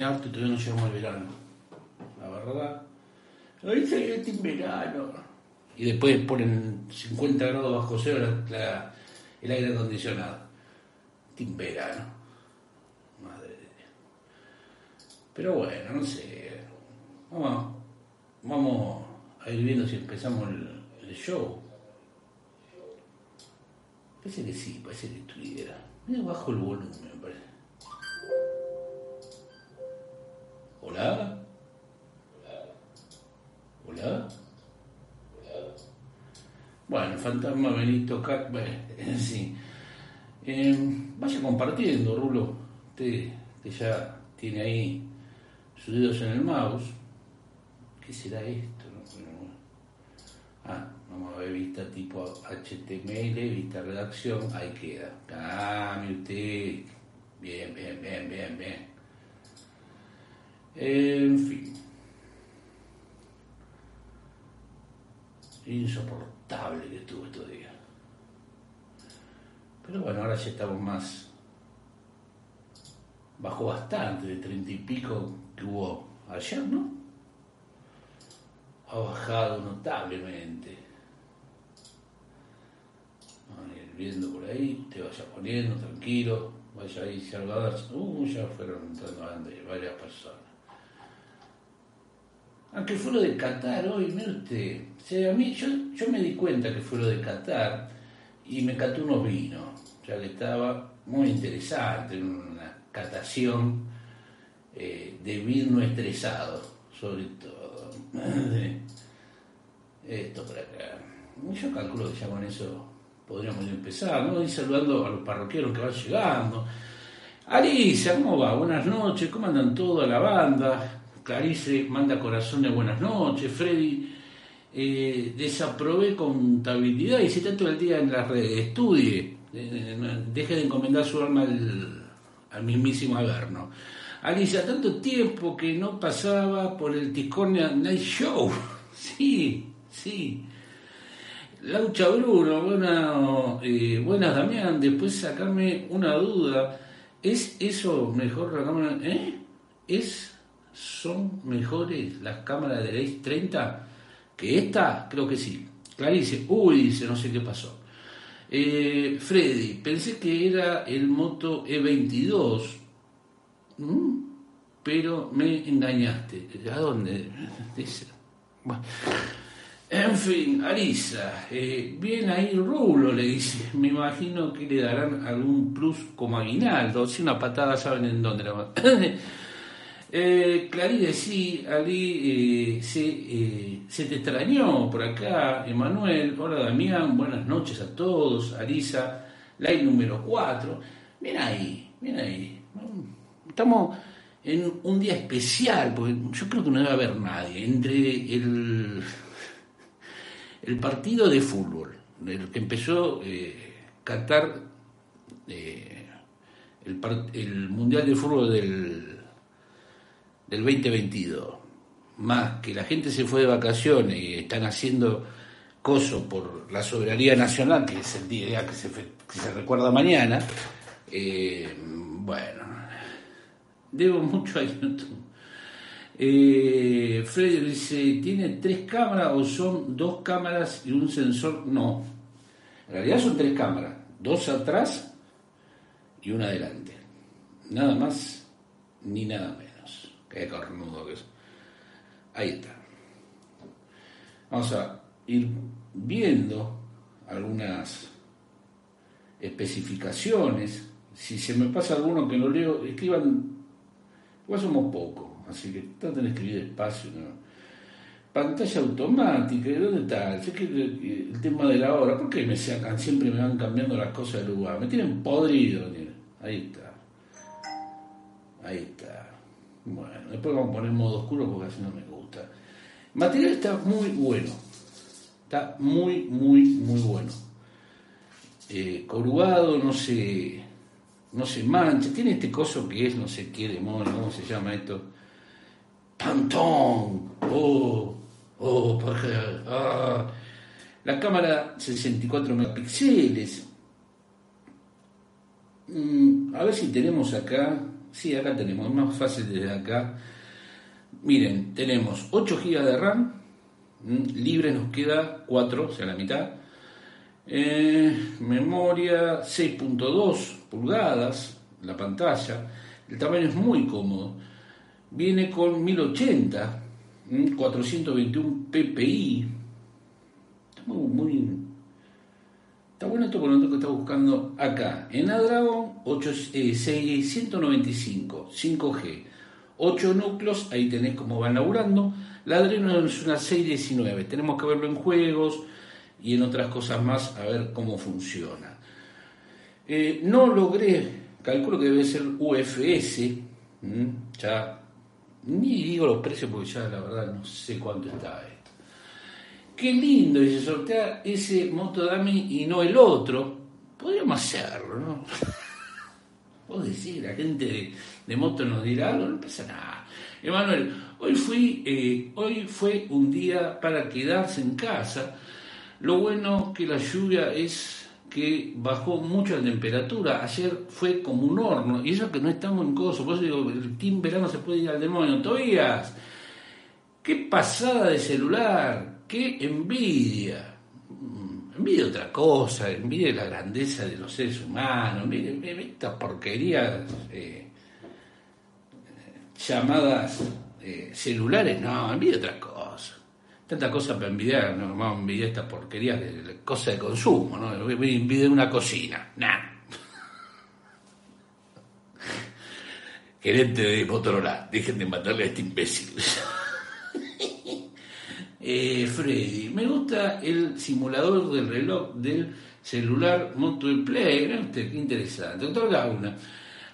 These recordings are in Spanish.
Alto, todavía no llegamos al verano. La verdad. Se este verano. Y después ponen 50 grados bajo cero el aire acondicionado. Este verano. Madre de Dios. Pero bueno, no sé. Vamos, vamos a ir viendo si empezamos el, el show. Parece que sí, parece que estuviera. Mira, bajo el volumen, ¿Hola? ¿Hola? Bueno, el fantasma Benito bueno, sí. Eh, vaya compartiendo, Rulo. Usted, usted ya tiene ahí sus dedos en el mouse. ¿Qué será esto? no? Bueno, ah, vamos a ver vista tipo HTML, vista redacción, ahí queda. Ah, mire usted. Bien, bien, bien, bien, bien. En fin. Insoportable que estuvo estos días. Pero bueno, ahora ya estamos más. Bajó bastante de treinta y pico que hubo ayer, ¿no? Ha bajado notablemente. Vamos ir viendo por ahí, te vaya poniendo tranquilo, vaya ahí salvadas. Uh, ya fueron entrando varias personas. Aunque fue lo de Qatar hoy, mire usted. A mí, yo, yo me di cuenta que fue lo de Qatar y me cató unos vinos. Sea, que estaba muy interesante, una catación eh, de vino estresado, sobre todo. Esto por acá. Yo calculo que ya con eso podríamos empezar, ¿no? Ir saludando a los parroquianos que van llegando. Alicia, ¿cómo va? Buenas noches, ¿cómo andan toda la banda? Clarice manda corazones buenas noches. Freddy, eh, desaprobé contabilidad y si está todo el día en las redes. Estudie, eh, deje de encomendar su alma al, al mismísimo Averno. Alicia, tanto tiempo que no pasaba por el Tiscornia Night Show. Sí, sí. Laucha Bruno, buena, eh, buenas Damián, después sacarme una duda. ¿Es eso mejor la cámara? ¿Eh? ¿Es, ¿Son mejores las cámaras de la X30 que esta? Creo que sí. Clarice, uy, dice, no sé qué pasó. Eh, Freddy, pensé que era el Moto E22, ¿Mm? pero me engañaste. ¿A dónde? Bueno. En fin, Arisa, eh, bien ahí Rulo, le dice. Me imagino que le darán algún plus como aguinaldo. Si una patada, saben en dónde la. eh, Claride, sí, Ali, eh, se, eh, se te extrañó por acá. Emanuel, hola Damián, buenas noches a todos. Arisa, like número 4. Ven ahí, ven ahí. Estamos en un día especial, porque yo creo que no debe haber nadie. Entre el el partido de fútbol, el que empezó eh, Qatar, el, el Mundial de Fútbol del, del 2022, más que la gente se fue de vacaciones y están haciendo coso por la soberanía nacional, que es el día que se, recuerda mañana, eh, bueno, debo mucho a YouTube. Eh, dice, ¿tiene tres cámaras o son dos cámaras y un sensor? No, en realidad son tres cámaras, dos atrás y una adelante. Nada más ni nada menos. Qué cornudo que es. Ahí está. Vamos a ir viendo algunas especificaciones. Si se me pasa alguno que no leo, escriban. Igual somos pocos, así que traten de escribir despacio. Pantalla automática, ¿y ¿dónde está? Sé que el, tema de la hora, ¿por qué me sacan? Siempre me van cambiando las cosas de lugar. Me tienen podrido. Ahí está. Ahí está. Bueno, después vamos a poner modo oscuro porque así no me gusta. Material está muy bueno. Está muy, muy, muy bueno. Eh, corrugado, no se, no se mancha. Tiene este coso que es, no sé qué demonio, ¿cómo se llama esto? Pantón. Oh, oh, por ah. La cámara 64 megapíxeles. Mm, a ver si tenemos acá. Sí, acá tenemos, es más fácil desde acá. Miren, tenemos 8 GB de RAM, libre nos queda 4, o sea, la mitad. Eh, memoria 6.2 pulgadas, la pantalla. El tamaño es muy cómodo. Viene con 1080, 421 ppi. Muy, muy Está bueno esto por lo que está buscando acá. En Adragon 8, 695, 5G. 8 núcleos, ahí tenés cómo van laburando. La Adreno es una 619. Tenemos que verlo en juegos y en otras cosas más a ver cómo funciona. Eh, no logré, calculo que debe ser UFS, ya ni digo los precios porque ya la verdad no sé cuánto está esto. Qué lindo, y se sortea ese Moto Dami y no el otro. Podríamos hacerlo, ¿no? Vos decís, la gente de, moto nos dirá algo, no pasa nada. Emanuel, hoy fui, eh, hoy fue un día para quedarse en casa. Lo bueno que la lluvia es que bajó mucho la temperatura. Ayer fue como un horno. Y eso que no estamos en coso. Por eso digo, el team verano se puede ir al demonio. Todavía, qué pasada de celular. Qué envidia. Mm, envidia otra cosa. Envidia la grandeza de los seres humanos. Envidia, estas porquerías eh, llamadas eh, celulares. No, envidia otra cosa tanta cosa para envidiar, no vamos a envidiar esta porquería de, cosa de consumo, ¿no? Envidiar una cocina, nada. Gerente de Motorola, dejen de matarle a este imbécil. eh, Freddy, me gusta el simulador del reloj del celular Moto Play, qué interesante. Doctor Gauna,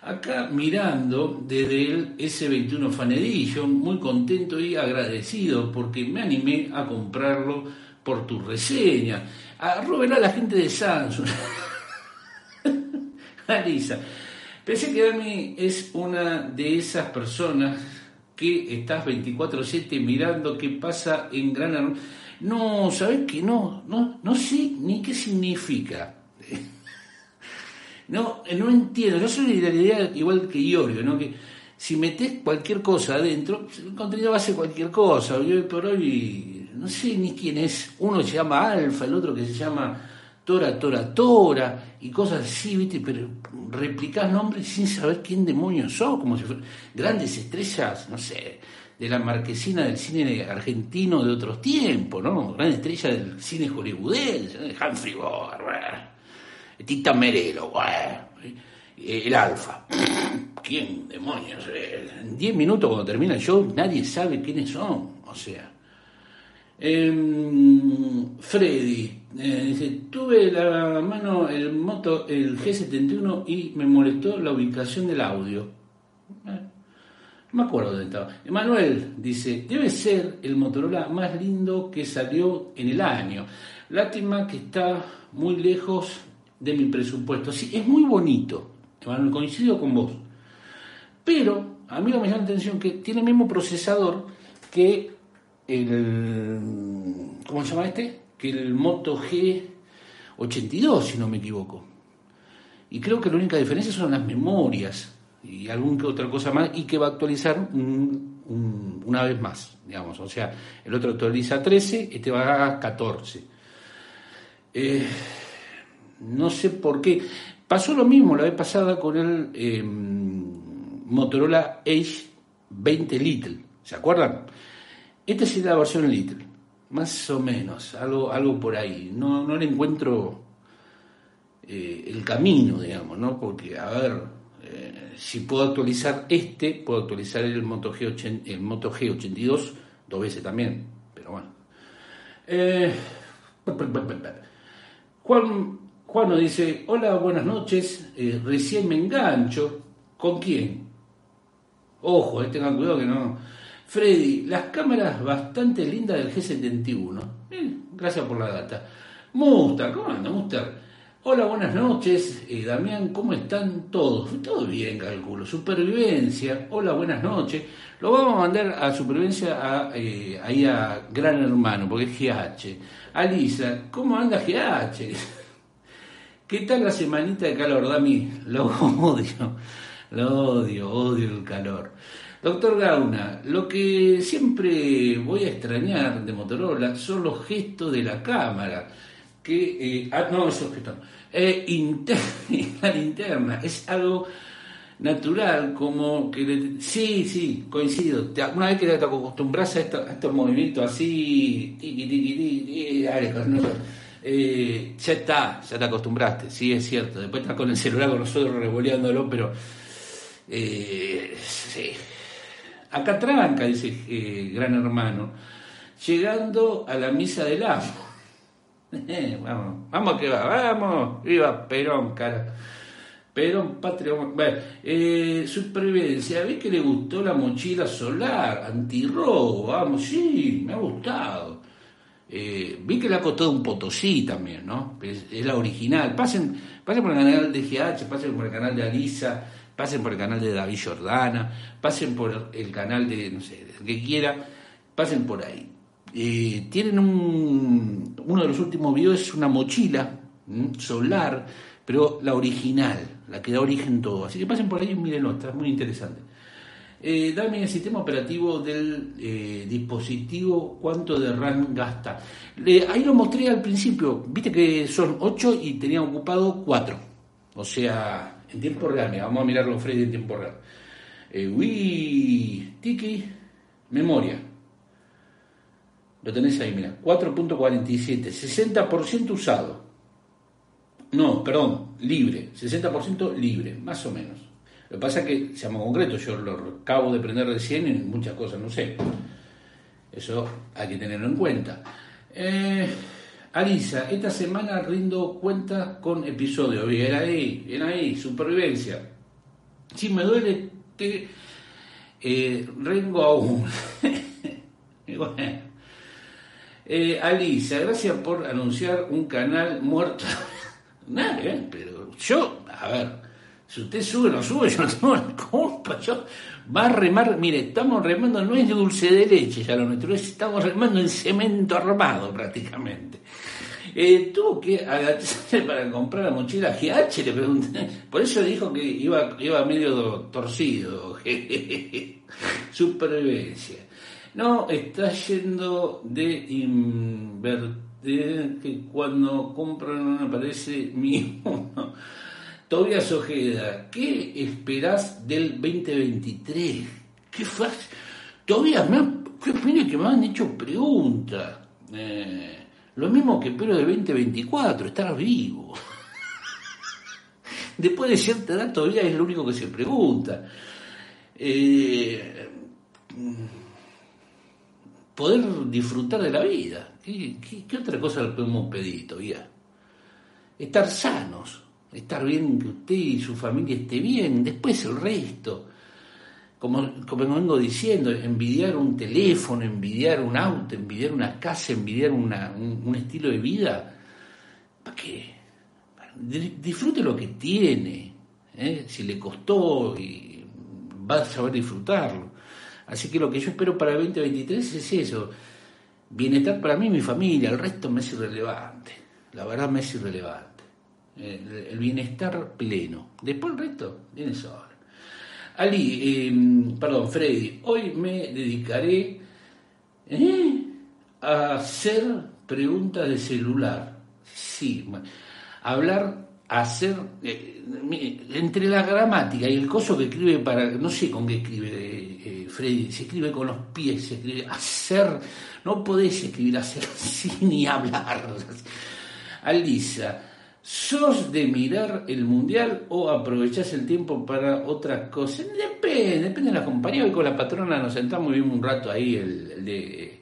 acá mirando desde el S21 Fan Edition, muy contento y agradecido porque me animé a comprarlo por tu reseña. A a la gente de Samsung. Alisa, pensé que Dami es una de esas personas que estás 24/7 mirando qué pasa en Gran No, ¿sabes qué? No, no, no sé ni qué significa. No, no entiendo. Yo soy de la idea igual que Iorio, ¿no? Que si metes cualquier cosa adentro, el contenido va a ser cualquier cosa. Hoy por hoy no sé ni quién es. Uno se llama Alfa, el otro que se llama Tora, Tora, Tora, y cosas así, ¿viste? Pero replicás nombres sin saber quién demonios son, como si fueran grandes estrellas, no sé, de la marquesina del cine argentino de otros tiempos, ¿no? Grandes estrellas del cine hollywoodense, Humphrey Bogart, Tita Merelo, el Alfa. ¿Quién demonios? En 10 minutos cuando termina el show nadie sabe quiénes son. O sea. Em, Freddy eh, dice, tuve la mano el moto, el G71 y me molestó la ubicación del audio. Eh, no me acuerdo dónde estaba. Emanuel dice, debe ser el Motorola más lindo que salió en el año. Lástima que está muy lejos de mi presupuesto. Sí, es muy bonito, coincido con vos. Pero a mí me llama la atención que tiene el mismo procesador que el. ¿Cómo se llama este? Que el Moto G82, si no me equivoco. Y creo que la única diferencia son las memorias y alguna que otra cosa más, y que va a actualizar una vez más, digamos. O sea, el otro actualiza 13, este va a 14. Eh, no sé por qué. Pasó lo mismo la vez pasada con el em, Motorola Edge 20 Little. ¿Se acuerdan? Esta es la versión Little. Más o menos, algo, algo por ahí. No, no le encuentro eh, el camino, digamos, ¿no? Porque, a ver, eh, si puedo actualizar este, puedo actualizar el Moto, G80, el Moto G82 dos veces también, pero bueno. Eh, Juan Juan nos dice, hola, buenas noches, recién me engancho. ¿Con quién? Ojo, tengan cuidado que no. Freddy, las cámaras bastante lindas del G71. gracias por la data. Mustar, ¿cómo anda, Mustar? Hola, buenas noches. Eh, Damián, ¿cómo están todos? Todo bien, calculo. Supervivencia. Hola, buenas noches. Lo vamos a mandar a Supervivencia eh, ahí a Gran Hermano, porque es GH. Alisa, ¿cómo anda GH? ¿Qué tal la semanita de calor, Dami? Lo odio. Lo odio, odio el calor. Doctor Gauna, lo que siempre voy a extrañar de Motorola son los gestos de la cámara. Que, eh, ah, no, esos gestos. Eh, interna, interna. Es algo natural, como que... sí, sí, coincido. Una vez que te acostumbras a, estos movimientos así, tiqui, tiqui, tiqui, eh, ya está, ya te acostumbraste, sí, es cierto. Después estás con el celular con nosotros revoleándolo, pero... Eh, sí, Acá tranca, dice eh, Gran Hermano, llegando a la misa del amo. Eh, vamos, vamos que va, vamos, viva Perón, cara. Perón, patria. Bueno, eh, supervivencia, vi que le gustó la mochila solar, antirrobo, vamos, sí, me ha gustado. vi que le ha costado un potosí también, ¿no? Es, es, la original. Pasen, pasen por el canal de GH, pasen por el canal de Alisa, pasen por el canal de David Jordana, pasen por el canal de, no sé, el que quiera, pasen por ahí. Eh, tienen un, uno de los últimos videos es una mochila solar, pero la original, la que da origen todo. Así que pasen por ahí y mírenlo, está muy interesante. Eh, dame el sistema operativo del eh, dispositivo, cuánto de RAM gasta. ahí lo mostré al principio, viste que son 8 y tenía ocupado 4. O sea, en tiempo real, vamos a mirarlo Freddy en tiempo real. Eh, Tiki, memoria. Lo tenés ahí, mira, 4.47, 60% usado. No, perdón, libre, 60% libre, más o menos. Lo que pasa es que, seamos concretos, yo lo acabo de prender recién y muchas cosas no sé. Eso hay que tenerlo en cuenta. Eh, Alisa, esta semana rindo cuenta con episodio. Bien ahí, bien ahí, supervivencia. Si me duele, te eh, rengo aún. bueno. Eh, Alisa, gracias por anunciar un canal muerto. Nada, ¿eh? pero yo, a ver, si usted sube o no sube, yo no tengo la culpa. Yo, va a remar, mire, estamos remando, no es dulce de leche ya lo nuestro, estamos remando en cemento armado prácticamente. Eh, tuvo que agacharse para comprar la mochila GH, le pregunté. Por eso dijo que iba, iba medio torcido. Supervivencia. No, está yendo de invertir que cuando compran aparece mi uno. Tobias Ojeda, ¿qué esperás del 2023? ¿Qué fácil? Todavía me qué que me han hecho preguntas. Eh, lo mismo que espero del 2024, estar vivo. Después de cierta edad todavía es lo único que se pregunta. Eh, poder disfrutar de la vida. ¿Qué, otra cosa le podemos pedir todavía? Estar sanos, estar bien, que usted y su familia esté bien, después el resto como, como vengo diciendo, envidiar un teléfono, envidiar un auto, envidiar una casa, envidiar un, estilo de vida, ¿para qué? Disfrute lo que tiene, ¿eh? si le costó y va a saber disfrutarlo. Así que lo que yo espero para el 2023 es eso, bienestar para mí y mi familia, el resto me es irrelevante, la verdad me es irrelevante, el, el bienestar pleno, después el resto viene solo. Ali, em, perdón, Freddy, hoy me dedicaré ¿eh? a hacer preguntas de celular. Sí, hablar, hacer, eh, entre la gramática y el coso que escribe para, no sé con qué escribe eh, Freddy, se escribe con los pies, se escribe hacer, no podés escribir hacer así ni hablar. Alisa, ¿Sos de mirar el mundial o aprovechás el tiempo para otras cosas? Depende, depende de la compañía. Hoy con la patrona nos sentamos y vimos un rato ahí el, de,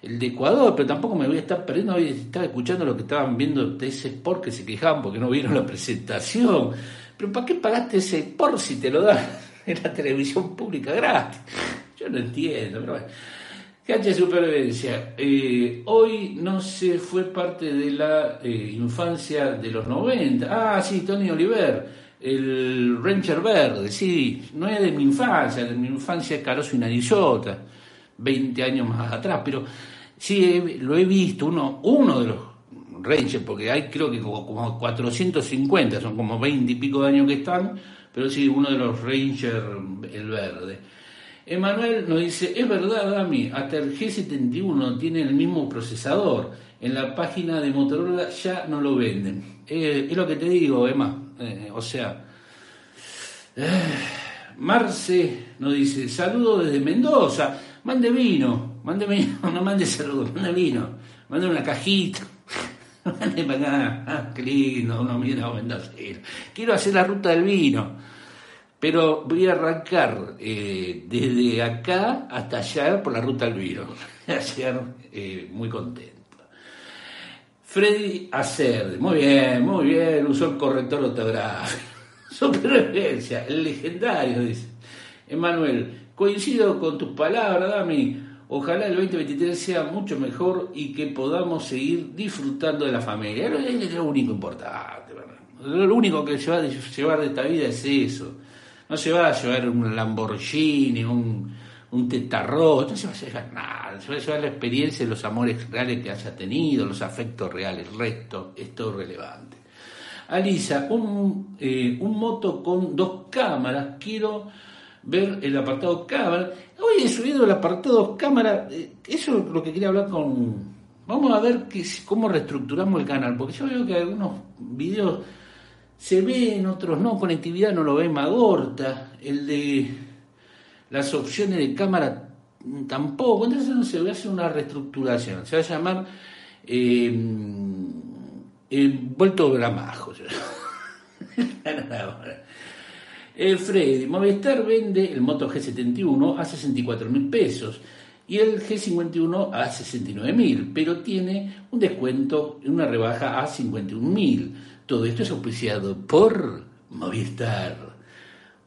el de Ecuador, pero tampoco me voy a estar perdiendo. Hoy estaba escuchando lo que estaban viendo de ese sport que se quejaban porque no vieron la presentación. Pero ¿para qué pagaste ese por si te lo dan? en la televisión pública gratis. Yo no entiendo, pero bueno. De supervivencia. Eh, hoy no se fue parte de la eh, infancia de los 90. Ah, sí, Tony Oliver, el Ranger Verde, sí, no es de mi infancia, de mi infancia es Caroso y Narizota, 20 años más atrás, pero sí lo he visto, uno, uno de los Rangers, porque hay creo que como, como 450, son como 20 y pico de años que están, pero sí, uno de los Rangers, el verde. Emanuel nos dice, es verdad, Dami, hasta el G71 tiene el mismo procesador. En la página de Motorola ya no lo venden. Eh, es lo que te digo, Emma. Eh, o sea, eh, Marce nos dice, saludo desde Mendoza. Mande vino, mande vino, no mande saludos, mande vino. Mande una cajita. Mande para acá. Ah, qué lindo, uno mira Mendoza. Quiero hacer la ruta del vino. Pero voy a arrancar eh, desde acá hasta allá por la ruta al vino. Ayer eh, muy contento. Freddy Acer, muy bien, muy bien, usó el corrector ortográfico. Supervivencia, el legendario, dice. Emanuel, coincido con tus palabras, Dami. Ojalá el 2023 sea mucho mejor y que podamos seguir disfrutando de la familia. Es lo único importante, ¿verdad? Lo único que se va a llevar de esta vida es eso no se va a llevar un Lamborghini, un, un tetarro, no se va a llevar nada, se va a llevar la experiencia de los amores reales que haya tenido, los afectos reales, el resto es todo relevante. Alisa, un, eh, un moto con dos cámaras, quiero ver el apartado cámara. Hoy he subido el apartado cámara, eh, eso es lo que quería hablar con... Vamos a ver cómo reestructuramos el canal, porque yo veo que algunos videos se ve en otros no, conectividad no lo ve Magorta, el de las opciones de cámara tampoco, entonces no se a hacer una reestructuración, se va a llamar eh, el vuelto gramajo. el Freddy, Movistar vende el Moto G71 a 64 mil pesos y el G51 a 69 mil, pero tiene un descuento, una rebaja a 51 mil. Todo esto es auspiciado por Movistar.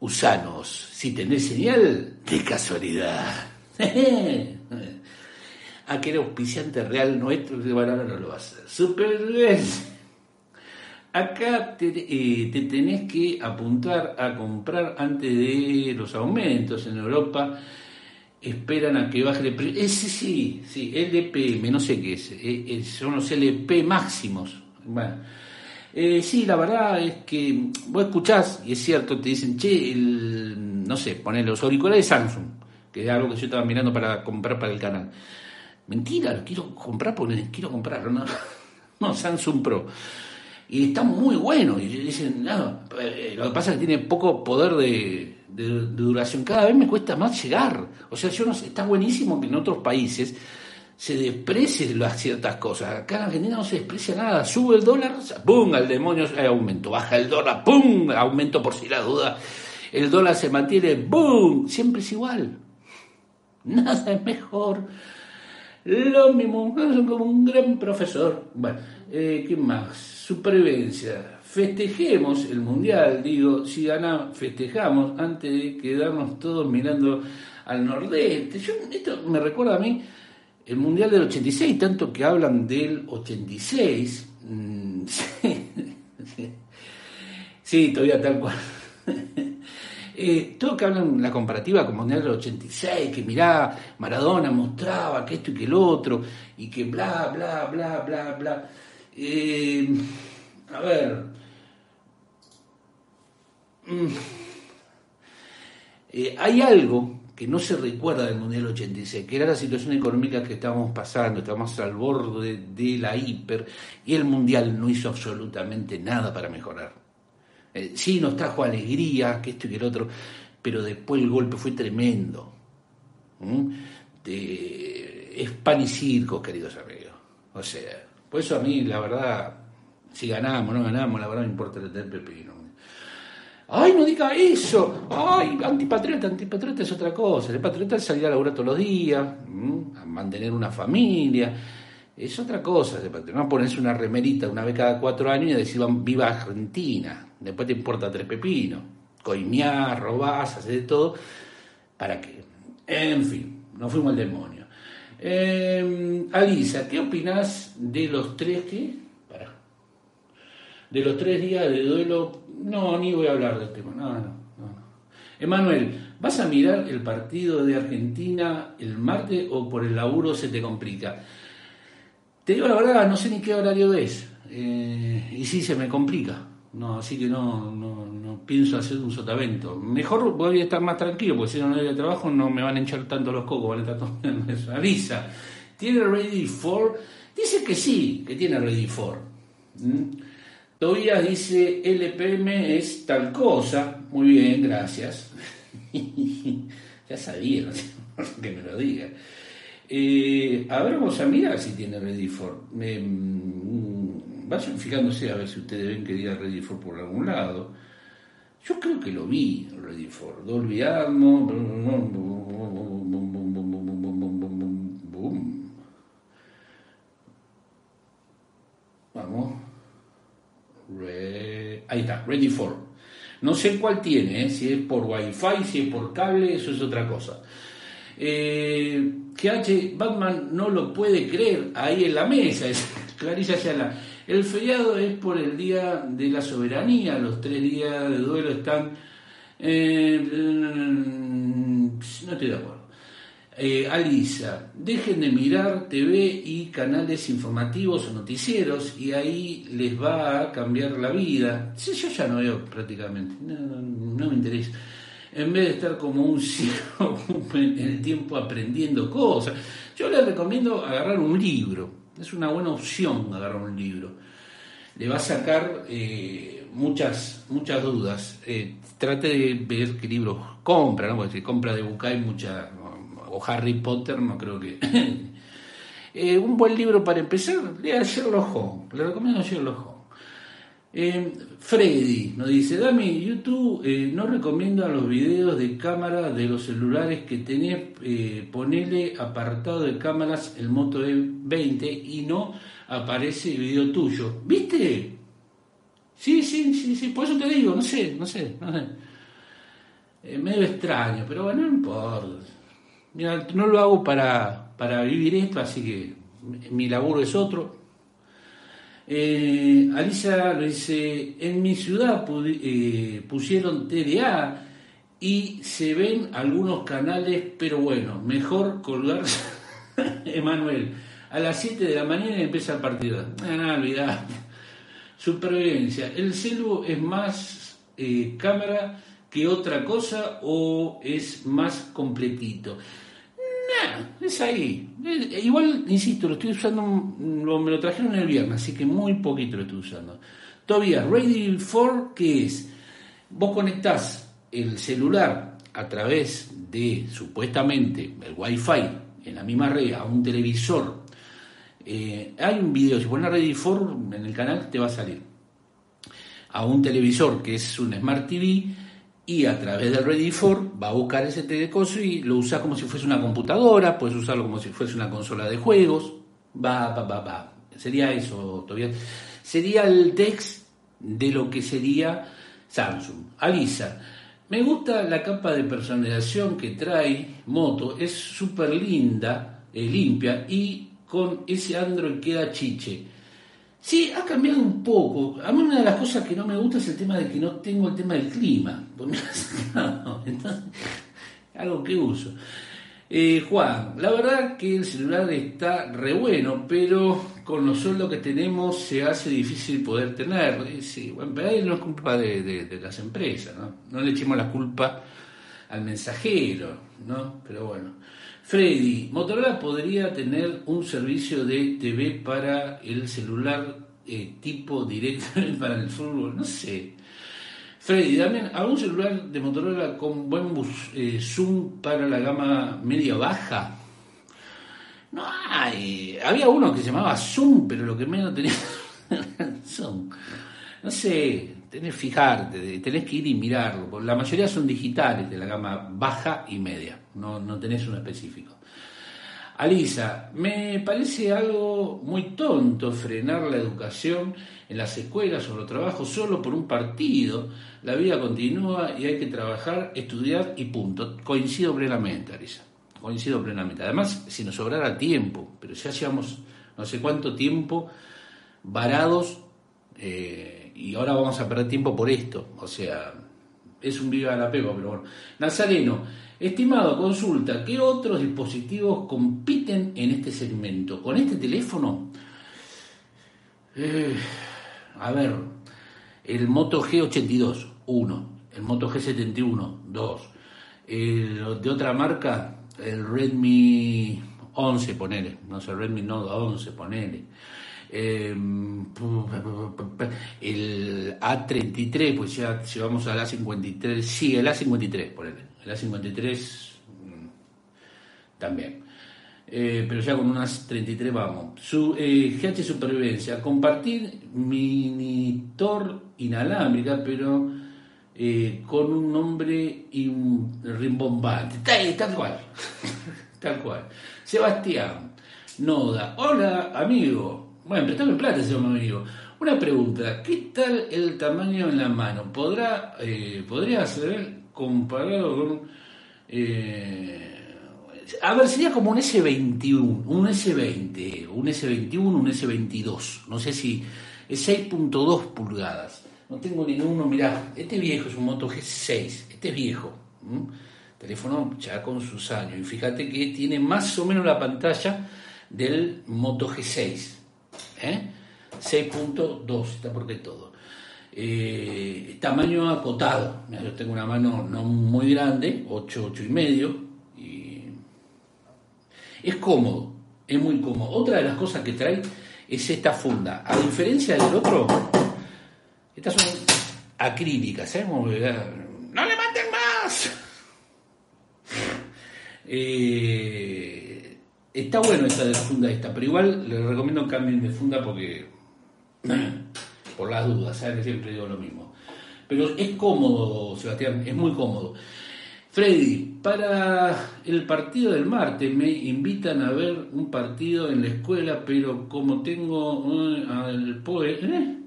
Usanos, si tenés señal, de casualidad. Aquel auspiciante real nuestro de ahora no lo va a hacer. Super Acá eh, te, tenés que apuntar a comprar antes de los aumentos en Europa. Esperan a que baje el precio. sí, sí, sí, LPM, no sé qué es. Eh, son los LP máximos. Bueno eh, sí, la verdad es que vos escuchás, y es cierto, te dicen, che, el, no sé, poner los auriculares de Samsung, que es algo que yo estaba mirando para comprar para el canal. Mentira, lo quiero comprar porque quiero comprarlo, no, no Samsung Pro. Y está muy bueno, y dicen, no, eh, lo que pasa es que tiene poco poder de, de, duración, cada vez me cuesta más llegar. O sea, yo no sé, está buenísimo que en otros países se desprecie las ciertas cosas. Acá en Argentina no se desprecia nada. Sube el dólar, ¡pum! Al demonio hay aumento. Baja el dólar, ¡pum! Aumento por si la duda. El dólar se mantiene, ¡pum! Siempre es igual. Nada es mejor. Lo mismo, como un gran profesor. Bueno, eh, ¿qué más? Supervivencia. Festejemos el mundial, digo, si ganamos, festejamos antes de quedarnos todos mirando al nordeste. Yo, esto me recuerda a mí el Mundial del 86, tanto que hablan del 86, mm, sí, todavía tal cual. Eh, todo que hablan la comparativa con Mundial del 86, que mirá, Maradona mostraba que esto y que el otro, y que bla, bla, bla, bla, bla. Eh, a ver. Mm, eh, hay algo que no se recuerda del Mundial 86, que era la situación económica que estábamos pasando, estábamos al borde de, la hiper, y el Mundial no hizo absolutamente nada para mejorar. Eh, sí, nos trajo alegría, que esto y que el otro, pero después el golpe fue tremendo. es pan y circo, queridos amigos. O sea, por eso a mí, la verdad, si ganamos o no ganamos, la verdad me importa el pepino. ¡Ay, no diga eso! ¡Ay, antipatriota! Antipatriota es otra cosa. El patriota es salir a laburar todos los días, a mantener una familia. Es otra cosa ese patriota. No ponerse una remerita una vez cada cuatro años y decir viva Argentina. Después te importa tres pepinos. coimear, robás, hacer de todo. ¿Para qué? En fin, nos fuimos al demonio. Eh, Alisa, ¿qué opinás de los tres que de los tres días de duelo, no, ni voy a hablar del tema, no, no, no. Emanuel, ¿vas a mirar el partido de Argentina el martes o por el laburo se te complica? Te digo la verdad, no sé ni qué horario es, eh, y sí se me complica, no, así que no, no, pienso hacer un sotavento. Mejor voy a estar más tranquilo, porque si no, no hay trabajo no me van a hinchar tanto los cocos, van a estar tomando eso. Avisa, ¿tiene Ready for? Dice que sí, que tiene Ready for. Todavía dice LPM es tal cosa. Muy bien, gracias. ya sabía, que me lo diga. Eh, a ver, vamos a mirar si tiene Ready for. Vayan fijándose a ver si ustedes ven que diga Ready for por algún lado. Yo creo que lo vi, Ready for. Dolby Atmos. Ahí está, Ready for. No sé cuál tiene, ¿eh? si es por Wi-Fi, si es por cable, eso es otra cosa. Eh, que H. Batman no lo puede creer ahí en la mesa, es Clarisa Ayala. El feriado es por el Día de la Soberanía, los tres días de duelo están... Eh, no estoy de acuerdo. Eh, Alisa, dejen de mirar TV y canales informativos o noticieros y ahí les va a cambiar la vida. Sí, yo ya no veo prácticamente, no, me interesa. En vez de estar como un ciego en el tiempo aprendiendo cosas, yo les recomiendo agarrar un libro. Es una buena opción agarrar un libro. Le va a sacar eh, muchas, muchas dudas. Eh, trate de ver qué libros compra, ¿no? porque si compra de Bucay mucha o Harry Potter, no creo que... Eh, un buen libro para empezar, lea Sherlock Holmes, le recomiendo Sherlock Holmes. Eh, Freddy nos dice, Dami, YouTube eh, no recomienda los videos de cámara de los celulares que tenés, ponele apartado de cámaras el Moto E20 y no aparece el video tuyo. ¿Viste? Sí, sí, sí, sí, por eso te digo, no sé, no sé, no sé. medio extraño, pero bueno, no importa. No lo hago para, vivir esto, así que mi laburo es otro. Eh, Alicia lo dice, en mi ciudad eh, pusieron TDA y se ven algunos canales, pero bueno, mejor colgarse, Emanuel, a las 7 de la mañana empieza el partido. Ah, no, olvidar. Supervivencia. El celu es más eh, cámara que otra cosa o es más completito es ahí. Igual, insisto, lo estoy usando, me lo trajeron el viernes, así que muy poquito lo estoy usando. Todavía, Ready for, ¿qué es? Vos conectás el celular a través de, supuestamente, el Wi-Fi en la misma red a un televisor. Eh, hay un video, si pones Ready for en el canal te va a salir. A un televisor que es un Smart TV y a través del Ready for va a buscar ese telecoso y lo usa como si fuese una computadora, puedes usarlo como si fuese una consola de juegos, va, va, va, va. Sería eso, todavía. Sería el text de lo que sería Samsung. Alisa, me gusta la capa de personalización que trae Moto, es súper linda, eh, limpia y con ese Android queda chiche. Sí, ha cambiado un poco. A mí una de las cosas que no me gusta es el tema de que no tengo el tema del clima. algo que uso. Eh, Juan, la verdad que el celular está re bueno, pero con los sueldos que tenemos se hace difícil poder tener. Sí, bueno, pero ahí no es culpa de, las empresas, ¿no? No le echemos la culpa al mensajero, ¿no? Pero bueno. Freddy, Motorola podría tener un servicio de TV para el celular eh, tipo directo para el fútbol, no sé. Freddy, dame algún celular de Motorola con buen eh, zoom para la gama media baja. No hay. Había uno que se llamaba Zoom, pero lo que menos tenía Zoom. No sé, tenés fijarte, tenés que ir y mirarlo. La mayoría son digitales de la gama baja y media, no, no tenés uno específico. Alisa, me parece algo muy tonto frenar la educación en las escuelas o los trabajos solo por un partido. La vida continúa y hay que trabajar, estudiar y punto. Coincido plenamente, Alisa. Coincido plenamente. Además, si nos sobrara tiempo, pero ya llevamos no sé cuánto tiempo varados eh, y ahora vamos a perder tiempo por esto. O sea, es un viva la pego, pero bueno. Nazareno, estimado, consulta, ¿qué otros dispositivos compiten en este segmento? ¿Con este teléfono? Eh, a ver, el Moto G82, 1. El Moto G71, 2. El, de otra marca, el Redmi 11, ponele. No sé, Redmi Note 11, ponele. Em, el A33, pues ya si vamos al A53, sí, el A53, por el, el A53 mm, también. Eh, pero ya con unas 33 vamos. Su, eh, GH Supervivencia, compartir minitor inalámbrica, pero eh, con un nombre rimbombante. Tal, tal cual. tal cual. Sebastián Noda, hola amigo. Bueno, préstame plata, señor amigo. Una pregunta, ¿qué tal el tamaño en la mano? ¿Podrá, eh, ¿Podría ser comparado con... Eh, a ver, sería como un S21, un S20, un S21, un S22. No sé si es 6.2 pulgadas. No tengo ninguno, mirá, este viejo es un Moto G6, este es viejo. Teléfono ya con sus años. Y fíjate que tiene más o menos la pantalla del Moto G6. 6.2, ¿eh? está porque todo. Eh, tamaño acotado, yo tengo una mano no muy grande, 8, 8 y medio, y es cómodo, es muy cómodo. Otra de las cosas que trae es esta funda. A diferencia del otro, estas son acrílicas, ¿eh? ¡No le maten más! Eh, Está bueno esta de la funda esta, pero igual les recomiendo que cambien de funda porque por las dudas, ¿sabes? Siempre digo lo mismo. Pero es cómodo, Sebastián, es muy cómodo. Freddy, para el partido del martes me invitan a ver un partido en la escuela, pero como tengo eh, al POE, ¿eh?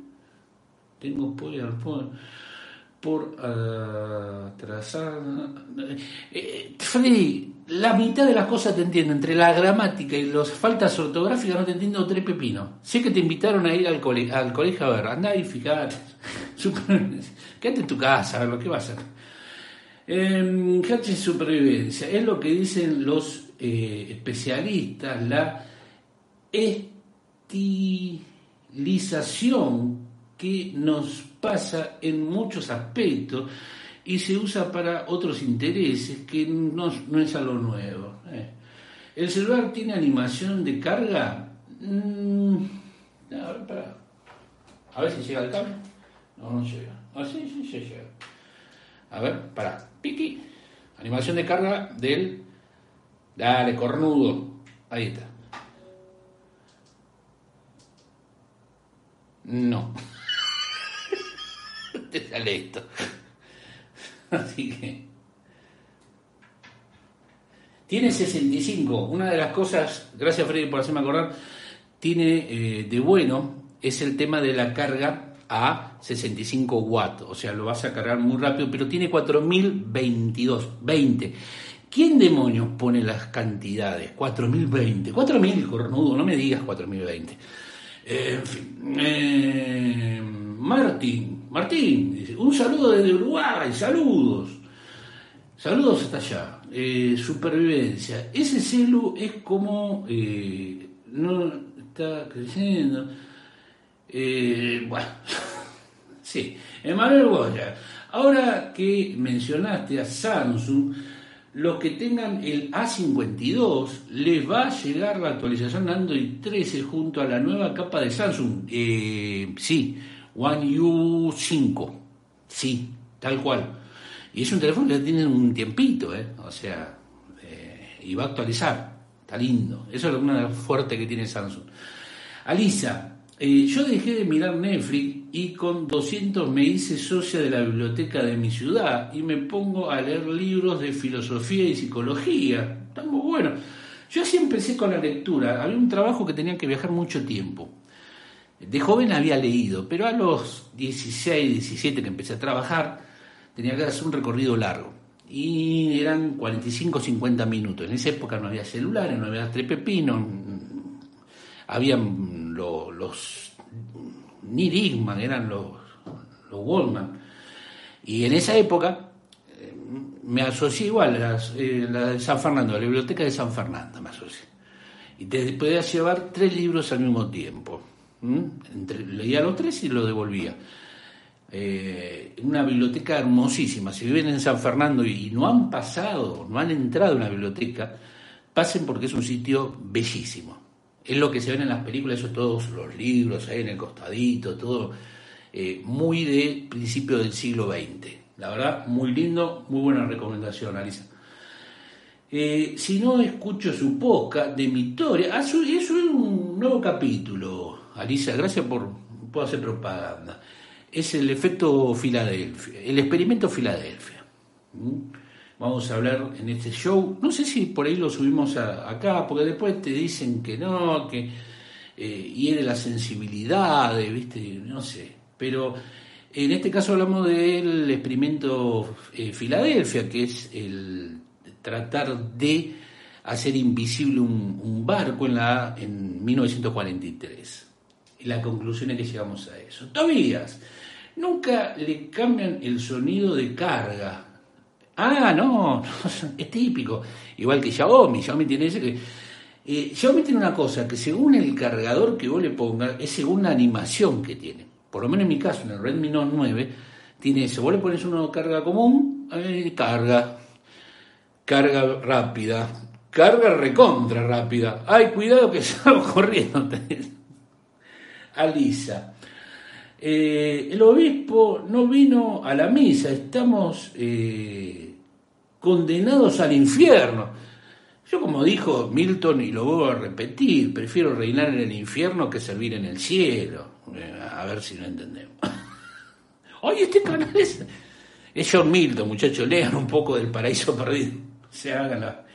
Tengo POE al POE por atrasar. Eh, Freddy, la mitad de las cosas te entiendo, entre la gramática y las faltas ortográficas no te entiendo tres pepinos. Sé que te invitaron a ir al, al colegio a ver, anda y fijate. Quédate en tu casa, a ver lo que vas a hacer. Eh, supervivencia, es lo que dicen los eh, especialistas, la estilización que nos pasa en muchos aspectos y se usa para otros intereses que no, es algo nuevo. Eh. ¿El celular tiene animación de carga? Mm, a ver, para. A ver si llega el cable. No, no llega. Ah, sí, sí, sí llega. A ver, para. Piqui. Animación de carga del. Dale, cornudo. Ahí está. No. Te sale esto. Así que. Tiene 65. Una de las cosas, gracias Freddy por hacerme acordar, tiene eh, de bueno es el tema de la carga a 65 watts. O sea, lo vas a cargar muy rápido, pero tiene 4022. 20. ¿Quién demonios pone las cantidades? 4020. 4000, cornudo, no me digas 4020. Eh, en fin. Eh, Martín, Martín, un saludo desde Uruguay, saludos. Saludos hasta allá. Eh, supervivencia. Ese celu es como. Eh, no está creciendo. Eh, bueno, sí. Emanuel Goya. Ahora que mencionaste a Samsung, los que tengan el A52 les va a llegar la actualización Android 13 junto a la nueva capa de Samsung. sí One U5. Sí, tal cual. Y es un teléfono que tiene un tiempito, ¿eh? O sea, eh, y va a actualizar. Está lindo. Eso es una fuerte que tiene Samsung. Alisa, eh, yo dejé de mirar Netflix y con 200 me hice socia de la biblioteca de mi ciudad y me pongo a leer libros de filosofía y psicología. Está muy bueno. Yo hacía empecé con la lectura. Había un trabajo que tenía que viajar mucho tiempo. De joven había leído, pero a los 16, 17 que empecé a trabajar, tenía que hacer un recorrido largo. Y eran 45, 50 minutos. En esa época no había celulares, no había trepepinos, habían los, los eran los, los. Y en esa época eh, me asocié igual, a eh, la, de San Fernando, la biblioteca de San Fernando me asocié. Y te podías llevar tres libros al mismo tiempo. Leía los tres y los devolvía. Eh, una biblioteca hermosísima. Si viven en San Fernando y no han pasado, no han entrado en la biblioteca, pasen porque es un sitio bellísimo. Es lo que se ven en las películas, esos todos los libros ahí en el costadito, todo eh, muy de principio del siglo XX. La verdad, muy lindo, muy buena recomendación, Alisa. Eh, si no escucho su poca de mi historia, ah, eso es un nuevo capítulo, Alisa, gracias por, por hacer propaganda es el efecto Filadelfia, el experimento Filadelfia. ¿Mm? Vamos a hablar en este show, no sé si por ahí lo subimos acá, porque después te dicen que no, que eh, hiere la sensibilidad, ¿viste? No sé, pero en este caso hablamos del experimento eh, Filadelfia, que es el tratar de hacer invisible un, un barco en, la, en 1943 y la conclusión es que llegamos a eso. Tobías, nunca le cambian el sonido de carga. Ah, no, es típico. Igual que Xiaomi, Xiaomi tiene ese que... Eh, Xiaomi tiene una cosa, que según el cargador que vos le pongas, es según la animación que tiene. Por lo menos en mi caso, en el Redmi Note 9, tiene eso. Vos le pones una carga común, eh, carga, carga rápida, carga recontra rápida. Ay, cuidado que salgo corriendo. Alisa. Eh, el obispo no vino a la misa, estamos eh, condenados al infierno. Yo como dijo Milton, y lo voy a repetir, prefiero reinar en el infierno que servir en el cielo. Eh, a ver si no entendemos. Oye, este canal es... Es John Milton, muchachos, lean un poco del paraíso perdido. Se hagan la...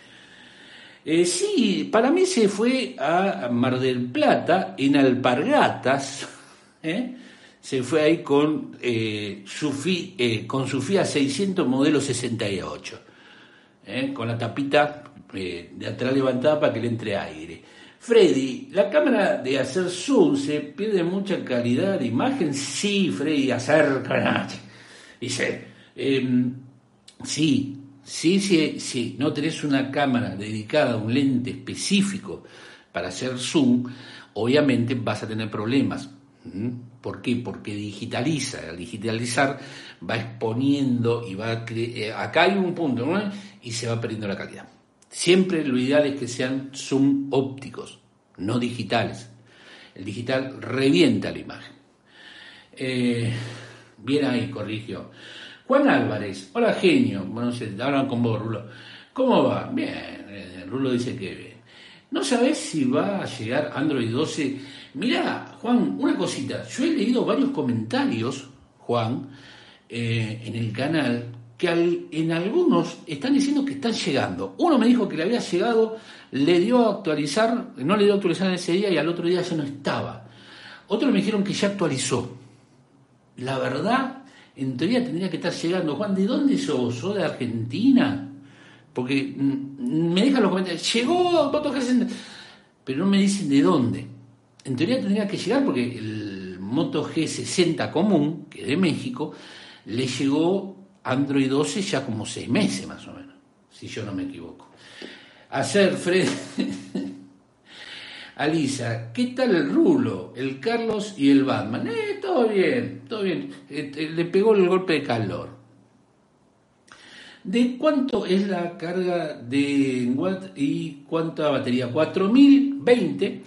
Eh, sí, para mí se fue a Mar del Plata, en Alpargatas, ¿eh? se fue ahí con, eh, su, eh, con su FIA 600 modelo 68, con la tapita de atrás levantada para que le entre aire. Freddy, ¿la cámara de hacer zoom se pierde mucha calidad de imagen? Sí, Freddy, acerca. Dice, em, sí, Sí, no tenés una cámara dedicada a un lente específico para hacer zoom, obviamente vas a tener problemas. ¿Mm? ¿Por qué? Porque digitaliza. Al digitalizar va exponiendo y va eh, acá hay un punto y se va perdiendo la calidad. Siempre lo ideal es que sean zoom ópticos, no digitales. El digital revienta la imagen. Eh, bien ahí, corrigió. Juan Álvarez, hola genio, bueno, se hablan con vos, Rulo. ¿Cómo va? Bien, eh, Rulo dice que bien. ¿No sabes si va a llegar Android 12? Mirá, Juan, una cosita. Yo he leído varios comentarios, Juan, eh, en el canal, que en algunos están diciendo que están llegando. Uno me dijo que le había llegado, le dio a actualizar, no le dio a actualizar en ese día y al otro día ya no estaba. Otros me dijeron que ya actualizó. La verdad en teoría tendría que estar llegando. Juan, ¿de dónde sos? ¿Sos de Argentina? Porque mm, me dejan los comentarios, llegó G60, pero no me dicen de dónde. En teoría tendría que llegar porque el Moto G60 común, que es de México, le llegó Android 12 ya como seis meses más o menos, si yo no me equivoco. Hacer Fred. Alisa, ¿qué tal el Rulo, el Carlos y el Batman? Eh, todo bien, todo bien. Eh, le pegó el golpe de calor. ¿De cuánto es la carga de watt y cuánta batería? 4020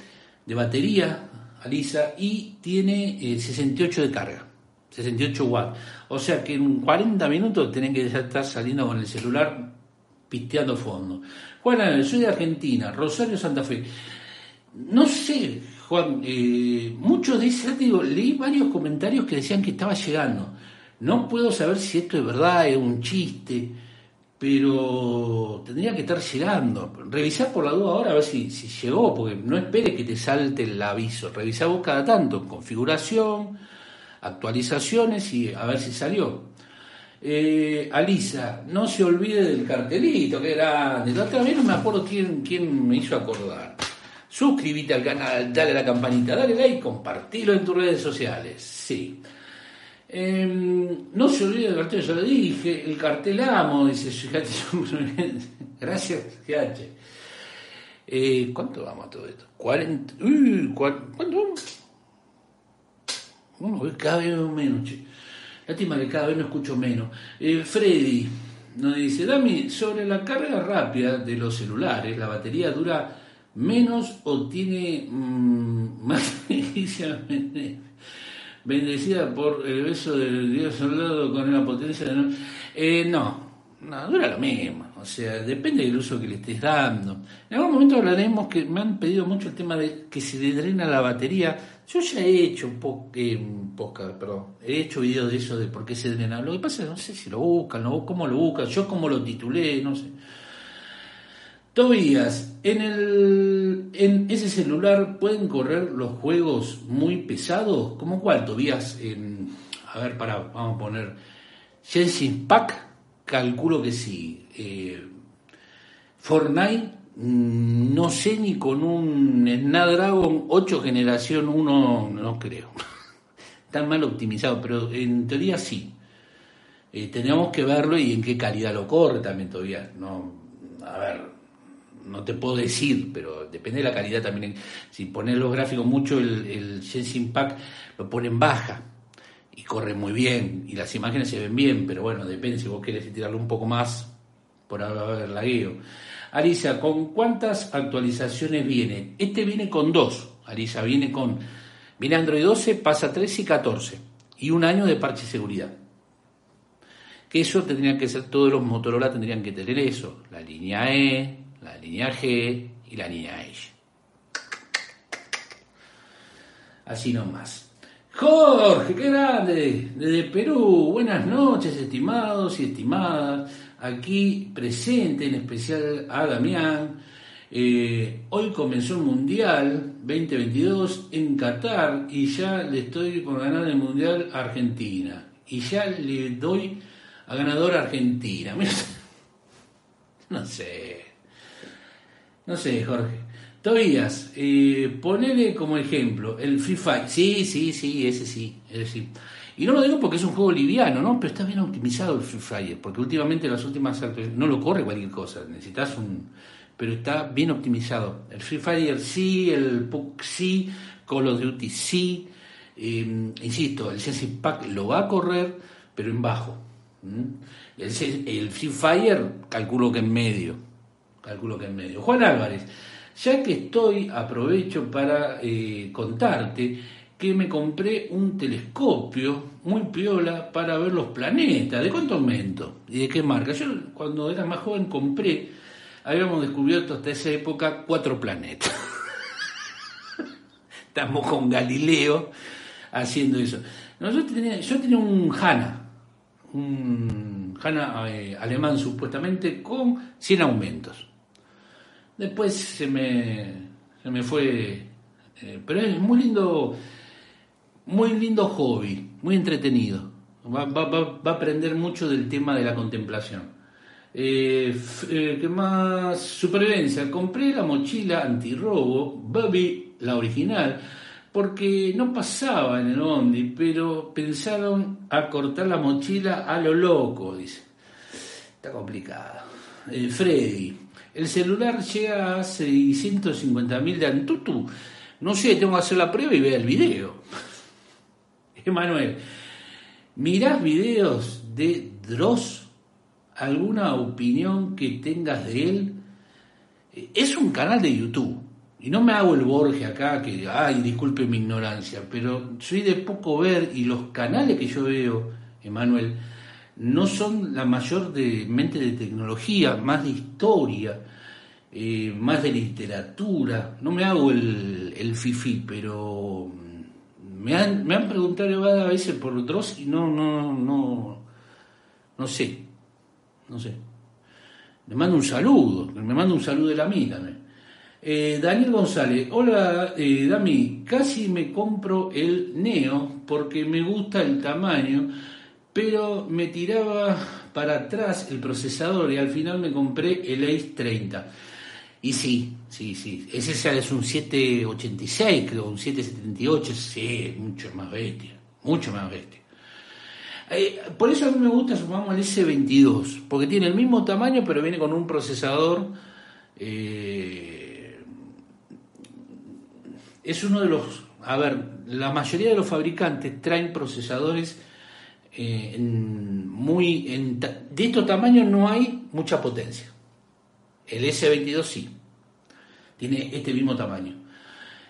de batería, Alisa, y tiene 68 eh, de carga, 68 watts. O sea que en 40 minutos tienen que estar saliendo con el celular pisteando fondo. Juana, soy de Argentina, Rosario Santa Fe. No sé, Juan, eh, muchos de esos, digo, leí varios comentarios que decían que estaba llegando. No puedo saber si esto es verdad, es un chiste, pero tendría que estar llegando. Revisar por la duda ahora a ver si, si llegó, porque no esperes que te salte el aviso. Revisá vos cada tanto, configuración, actualizaciones y a ver si salió. Eh, Alisa, no se olvide del cartelito, que grande. La otra vez no me acuerdo quién, quién me hizo acordar. Suscríbete al canal, dale a la campanita, dale like, compartilo en tus redes sociales. Sí. Em, no se olvide del cartel, ya lo dije, el cartel amo, dice Gracias, GH. Eh, ¿Cuánto vamos a todo esto? 40. ¿Cuánto vamos? Bueno, cada vez menos, che. Lástima que cada vez no escucho menos. Eh, Freddy nos dice, Dami, sobre la carga rápida de los celulares, ¿la batería dura menos o tiene mm, más bendecida por el beso del Dios soldado con la potencia de... No, eh, no, no, dura lo mismo. O sea, depende del uso que le estés dando. En algún momento hablaremos que me han pedido mucho el tema de que se le drena la batería. Yo ya he hecho un poco, eh, perdón, he hecho videos de eso de por qué se drena. Lo que pasa es no sé si lo buscan, no, cómo lo buscan, yo cómo lo titulé, no sé. Tobías, en, el, en ese celular pueden correr los juegos muy pesados. ¿Cómo cuál, Tobías? En, a ver, para, vamos a poner Genshin Pack, calculo que sí. Eh, Fortnite, mm, no sé ni con un Snapdragon 8 generación 1, no creo. Tan mal optimizado, pero en teoría sí. Eh, tenemos que verlo y en qué calidad lo corre también todavía. No, a ver, no te puedo decir, pero depende de la calidad también. Si pones los gráficos mucho, el, el Genshin Pack lo pone en baja y corre muy bien y las imágenes se ven bien, pero bueno, depende si vos querés tirarlo un poco más por haber la guío. Arisa, ¿con cuántas actualizaciones viene? Este viene con dos, Arisa, viene con, viene Android 12, pasa 13 y 14 y un año de parche de seguridad. Que eso tendría que ser, todos los Motorola tendrían que tener eso, la línea E, la línea G y la línea H. Así nomás. Jorge, qué grande, desde Perú. Buenas noches, estimados y estimadas. Aquí presente, en especial a Damián. Eh, hoy comenzó el Mundial 2022 en Qatar y ya le estoy por ganar el Mundial Argentina. Y ya le doy a ganador Argentina. No sé. No sé, Jorge. Tobías, eh, ponele como ejemplo el Free Fire. Sí, sí, sí, ese sí, ese sí. Y no lo digo porque es un juego liviano, ¿no? Pero está bien optimizado el Free Fire, porque últimamente las últimas no lo corre cualquier cosa, necesitas un... Pero está bien optimizado. El Free Fire sí, el PUC sí, Call of Duty sí. Em, insisto, el CS Pack lo va a correr, pero en bajo. El, el Free Fire calculo que en medio calculo que en medio. Juan Álvarez, ya que estoy, aprovecho para eh, contarte que me compré un telescopio muy piola para ver los planetas. ¿De cuánto aumento? ¿Y de qué marca? Yo cuando era más joven compré, habíamos descubierto hasta esa época cuatro planetas. Estamos con Galileo haciendo eso. yo, tenía, un HANA, un HANA eh, alemán supuestamente, con 100 aumentos. Después se me, se me fue. Eh, pero es muy lindo, muy lindo hobby, muy entretenido. Va, va, a aprender mucho del tema de la contemplación. Eh, eh, ¿Qué más? Supervivencia. Compré la mochila antirrobo, Bobby, la original, porque no pasaba en el Bondi, pero pensaron a cortar la mochila a lo loco, dice. Está complicado. Freddy, el celular llega a 650.000 de Antutu. No sé, tengo que hacer la prueba y ver el video. Emanuel, ¿mirás videos de Dross? ¿Alguna opinión que tengas de él? Es un canal de YouTube. Y no me hago el Borges acá, que, ay, disculpe mi ignorancia, pero soy de poco ver y los canales que yo veo, Emanuel, no son la mayor de mente de tecnología, más de historia, eh, más de literatura. No me hago el, el fifi, pero me han, me han preguntado a veces por otros y no, no, no, no sé, no sé. Le mando un saludo, me manda un saludo de la también. Eh, Daniel González, hola eh, Dami, casi me compro el Neo porque me gusta el tamaño, pero me tiraba para atrás el procesador y al final me compré el Ace 30. Y sí, sí, sí, ese es un 786, creo, un 778, sí, mucho más bestia, mucho más bestia. Eh, por eso a mí me gusta, supongamos, el S22, porque tiene el mismo tamaño, pero viene con un procesador. Eh, es uno de los. A ver, la mayoría de los fabricantes traen procesadores eh, muy. En, de estos tamaños no hay mucha potencia. El S22 sí, tiene este mismo tamaño.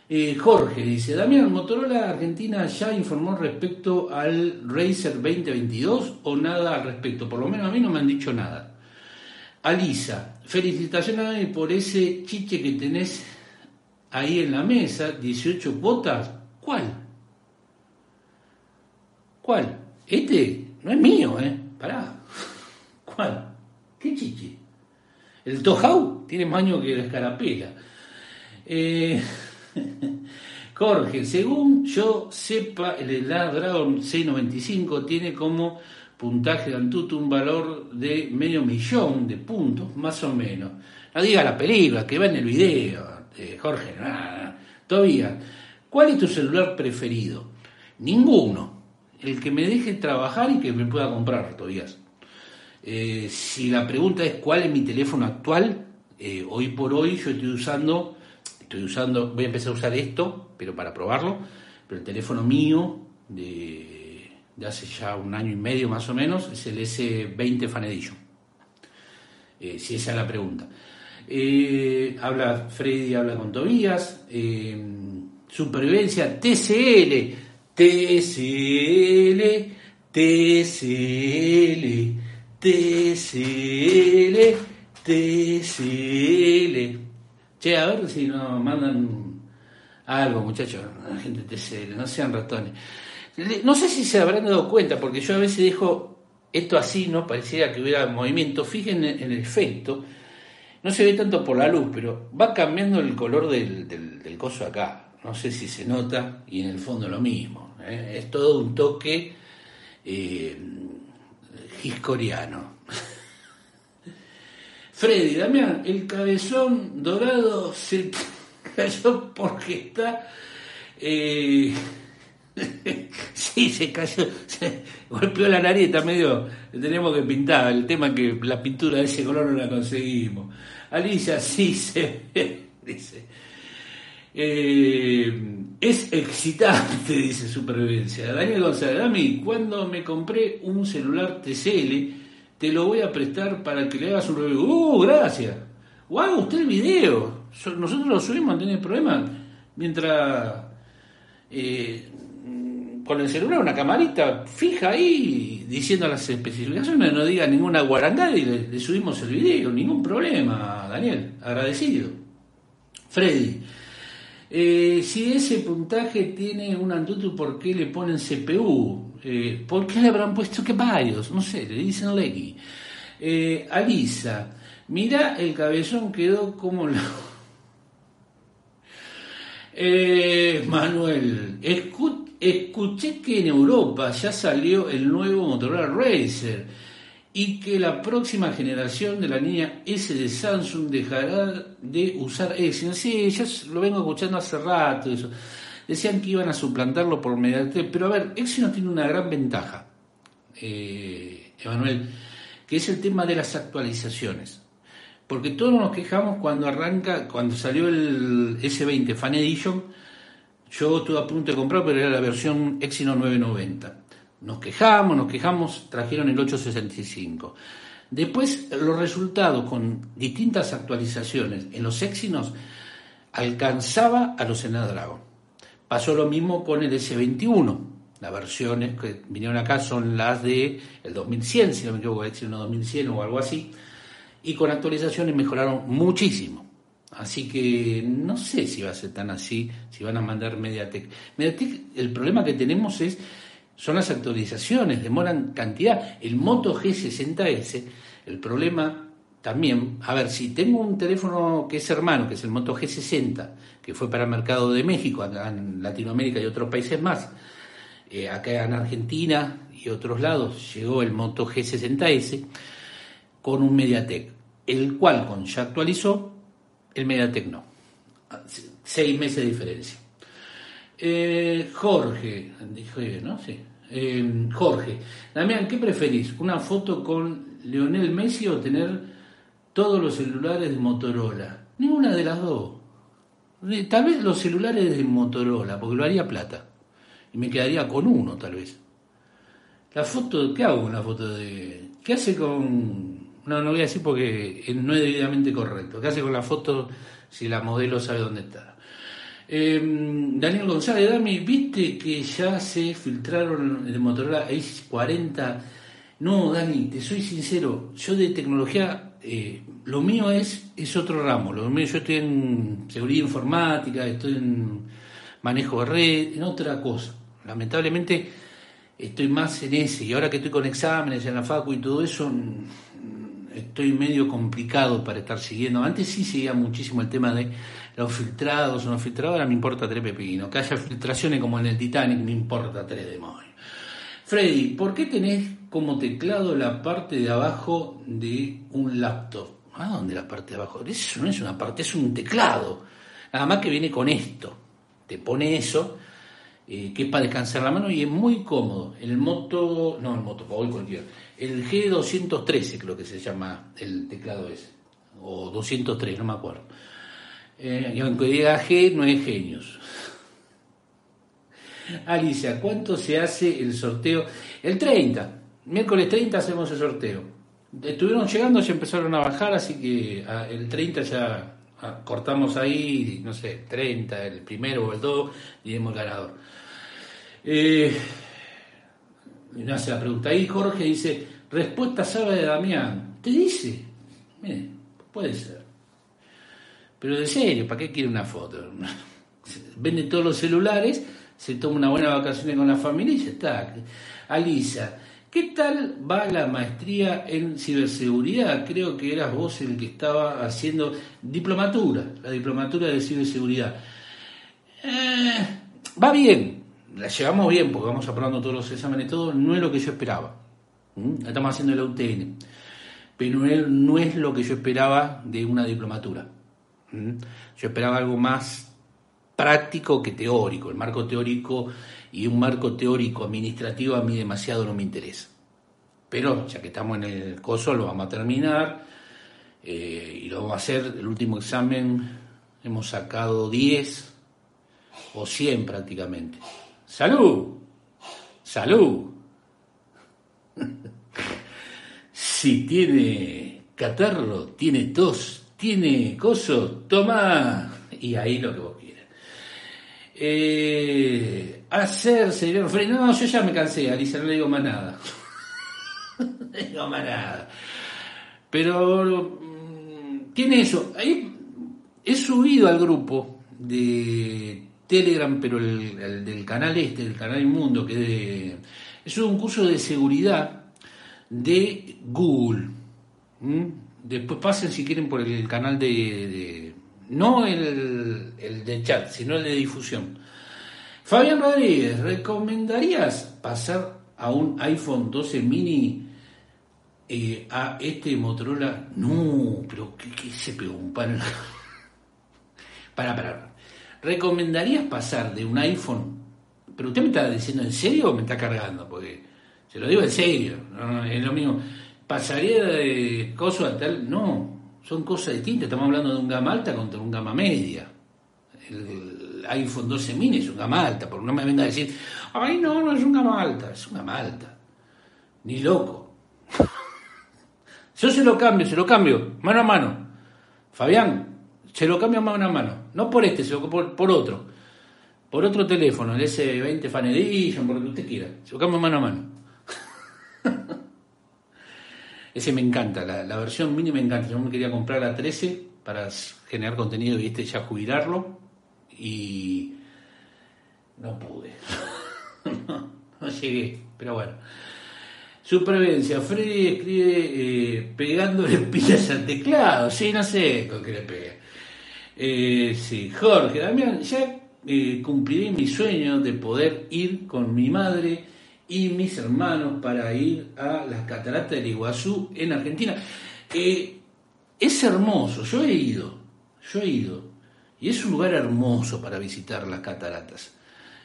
Eh, Jorge dice, Damián, Motorola Argentina ya informó respecto al Razer 2022 o nada al respecto, por lo menos a mí no me han dicho nada. Alisa, felicitaciones por ese chiche que tenés ahí en la mesa, 18 cuotas. ¿Cuál? ¿Cuál? Este no es mío, ¿eh? Pará. ¿Cuál? ¿Qué chiche? El Tojau tiene más años que la escarapela. Eh, Jorge, según yo sepa, el Dragon 695 tiene como puntaje de Antutu un valor de medio millón de puntos, más o menos. No diga la película, que va en el video, eh, Jorge, todavía. ¿Cuál es tu celular preferido? Ninguno. El que me deje trabajar y que me pueda comprar todavía. Eh, si la pregunta es cuál es mi teléfono actual, eh, hoy por hoy yo estoy usando estoy usando, voy a empezar a usar esto, pero para probarlo, pero el teléfono mío de, hace ya un año y medio más o menos es el S20 Fan Edition. Eh, si esa es la pregunta. Eh, habla Freddy, habla con Tobías. Eh, supervivencia TCL, TCL, TCL, TCL, TCL. Che, a ver si nos mandan algo, muchachos, la gente TCL, no sean ratones. No sé si se habrán dado cuenta, porque yo a veces dejo esto así, ¿no? Pareciera que hubiera movimiento. Fíjense en el efecto. No se ve tanto por la luz, pero va cambiando el color del, del, coso acá. No sé si se nota, y en el fondo lo mismo. ¿Eh? Es todo un toque eh, giscoriano. Freddy, Damián, el cabezón dorado se cayó porque está... Eh, sí, se cayó, se golpeó la nariz, está medio, tenemos que pintar, el tema que la pintura de ese color no la conseguimos. Alicia, sí se ve, dice. Eh, es excitante, dice Supervivencia. Daniel González, a mí, cuando me compré un celular TCL, te lo voy a prestar para que le hagas un review. ¡Uh, gracias! ¡Wow, usted el video! Nosotros lo subimos, no tiene problema. Mientras eh, con el celular, una camarita fija ahí, diciendo las especificaciones, no diga ninguna guarangada y le, subimos el video, ningún problema, Daniel, agradecido. Freddy, eh, si ese puntaje tiene un Antutu, ¿por qué le ponen CPU? Eh, ¿Por qué le habrán puesto que varios? No sé, le dicen Leggy. Eh, Alisa, mira, el cabezón quedó como. Eh, Manuel, escuché que en Europa ya salió el nuevo Motorola Racer y que la próxima generación de la línea S de Samsung dejará de usar S. Sí, ya lo vengo escuchando hace rato. Decían que iban a suplantarlo por mediante, pero a ver, Exynos tiene una gran ventaja, eh, Emanuel, que es el tema de las actualizaciones. Porque todos nos quejamos cuando arranca, cuando salió el S20 Fan Edition, yo estuve a punto de comprar, pero era la versión Exynos 990. Nos quejamos, nos quejamos, trajeron el 865. Después los resultados con distintas actualizaciones en los Exynos alcanzaba a los Snapdragon. Pasó lo mismo con el S21. Las versiones que vinieron acá son las de el 2100, si no me equivoco, Exynos 2100 o algo así. Y con actualizaciones mejoraron muchísimo. Así que no sé si va a ser tan así, si van a mandar Mediatek. Mediatek, el problema que tenemos es son las actualizaciones, demoran cantidad. El Moto G60S, el problema también, a ver, si tengo un teléfono que es hermano, que es el Moto G60, que fue para el mercado de México, acá en Latinoamérica y otros países más, eh, acá en Argentina y otros lados llegó el Moto G60S con un MediaTek, el cual con ya actualizó, el MediaTek no. Seis meses de diferencia. Eh, Jorge, dije, ¿no? Sí. Eh, Jorge, Damián, ¿qué preferís? ¿Una foto con Lionel Messi o tener todos los celulares de Motorola? Ninguna de las dos. Tal vez los celulares de Motorola, porque lo haría plata. Y me quedaría con uno, tal vez. La foto, ¿qué hago con foto de.? ¿Qué hace con.? No, no voy a decir porque no es debidamente correcto. ¿Qué hace con la foto si la modelo sabe dónde está? Em, Daniel González, Dami, ¿viste que ya se filtraron el Motorola Ace 40? No, Dani, te soy sincero, yo de tecnología, eh, lo mío es, es otro ramo. Lo mío, yo estoy en seguridad informática, estoy en manejo de red, en otra cosa. Lamentablemente estoy más en ese, y ahora que estoy con exámenes en la facu y todo eso, estoy medio complicado para estar siguiendo. Antes sí seguía muchísimo el tema de los filtrados o no filtrados, ahora me importa tres pepinos. Que haya filtraciones como en el Titanic, me importa tres demonios. Freddy, ¿por qué tenés como teclado la parte de abajo de un laptop? ¿Ah, dónde la parte de abajo? Eso no es una parte, es un teclado. Nada más que viene con esto. Te pone eso, eh, que es para descansar la mano y es muy cómodo. El Moto, no el Moto, hoy cualquiera el G213 creo que se llama el teclado ese, o 203, no me acuerdo. Eh, y aunque diga G, no es genios. Alicia, ¿cuánto se hace el sorteo? El 30, miércoles 30 hacemos el sorteo. Estuvieron llegando, ya empezaron a bajar, así que ah, el 30 ya ah, cortamos ahí, no sé, 30, el primero o el 2, y hemos ganador. Eh, hace la pregunta. Ahí Jorge dice, respuesta sabe de Damián. ¿Te dice? Mire, puede ser. Pero de serio, ¿para qué quiere una foto? Vende todos los celulares, se toma una buena vacaciones con la familia y ya está. Alisa, ¿qué tal va la maestría en ciberseguridad? Creo que eras vos el que estaba haciendo diplomatura, la diplomatura de ciberseguridad. Eh, va bien, la llevamos bien porque vamos aprobando todos los exámenes y todo, no es lo que yo esperaba. Estamos haciendo el UTN, pero no es, lo que yo esperaba de una diplomatura. Yo esperaba algo más práctico que teórico. El marco teórico y un marco teórico administrativo a mí demasiado no me interesa. Pero ya que estamos en el coso, lo vamos a terminar eh, y lo vamos a hacer. El último examen hemos sacado 10 o 100 prácticamente. ¡Salud! ¡Salud! si tiene catarro, tiene tos, tiene coso, toma. Y ahí lo que vos quieras. Eh, hacerse, no, yo ya me cansé, Alicia, no le digo más nada. no más nada. Pero mm, tiene eso. Ahí he subido al grupo de Telegram, pero el, del canal este, el canal Inmundo, que es un curso de seguridad de Google. Después pasen si quieren por el canal de, no el, el, de chat, sino el de difusión. Fabián Rodríguez, ¿recomendarías pasar a un iPhone 12 mini eh, a este Motorola? No, pero ¿qué, se pegó un pan? para, para. ¿Recomendarías pasar de un iPhone? Pero usted me está diciendo en serio o me está cargando, porque se lo digo en serio, es lo mismo. ¿Pasaría de coso a tal? No, son cosas distintas. Estamos hablando de un gama alta contra un gama media. El iPhone 12 mini es un gama alta, porque no me venga a decir, ay, no, no es un gama alta, es un gama alta. Ni loco. Yo se lo cambio, se lo cambio, mano a mano. Fabián, se lo cambio mano a mano. No por este, sino por, por otro. Por otro teléfono, el S20 Fan Edition, por lo que usted quiera. Se lo cambio mano a mano. Ese me encanta, la, versión mini me encanta. Yo me quería comprar la 13 para generar contenido y este ya jubilarlo. Y no pude. no, llegué, pero bueno. Supervivencia, Freddy escribe eh, pegándole pilas al teclado, sí, no sé con qué le pega. Eh, sí, Jorge, Damián, ya eh, cumpliré mi sueño de poder ir con mi madre y mis hermanos para ir a las cataratas del Iguazú en Argentina. es hermoso, yo he ido, yo he ido, y es un lugar hermoso para visitar las cataratas.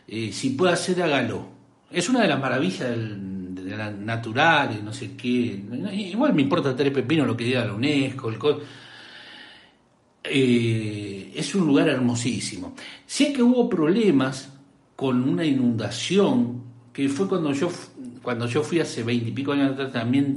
si puede hacer, hágalo. Es una de las maravillas de la no sé qué. Igual me importa tres pepino lo que diga la UNESCO, el eh, es un lugar hermosísimo. Sé que hubo problemas con una inundación, que fue cuando yo, cuando yo fui hace veintipico años atrás, también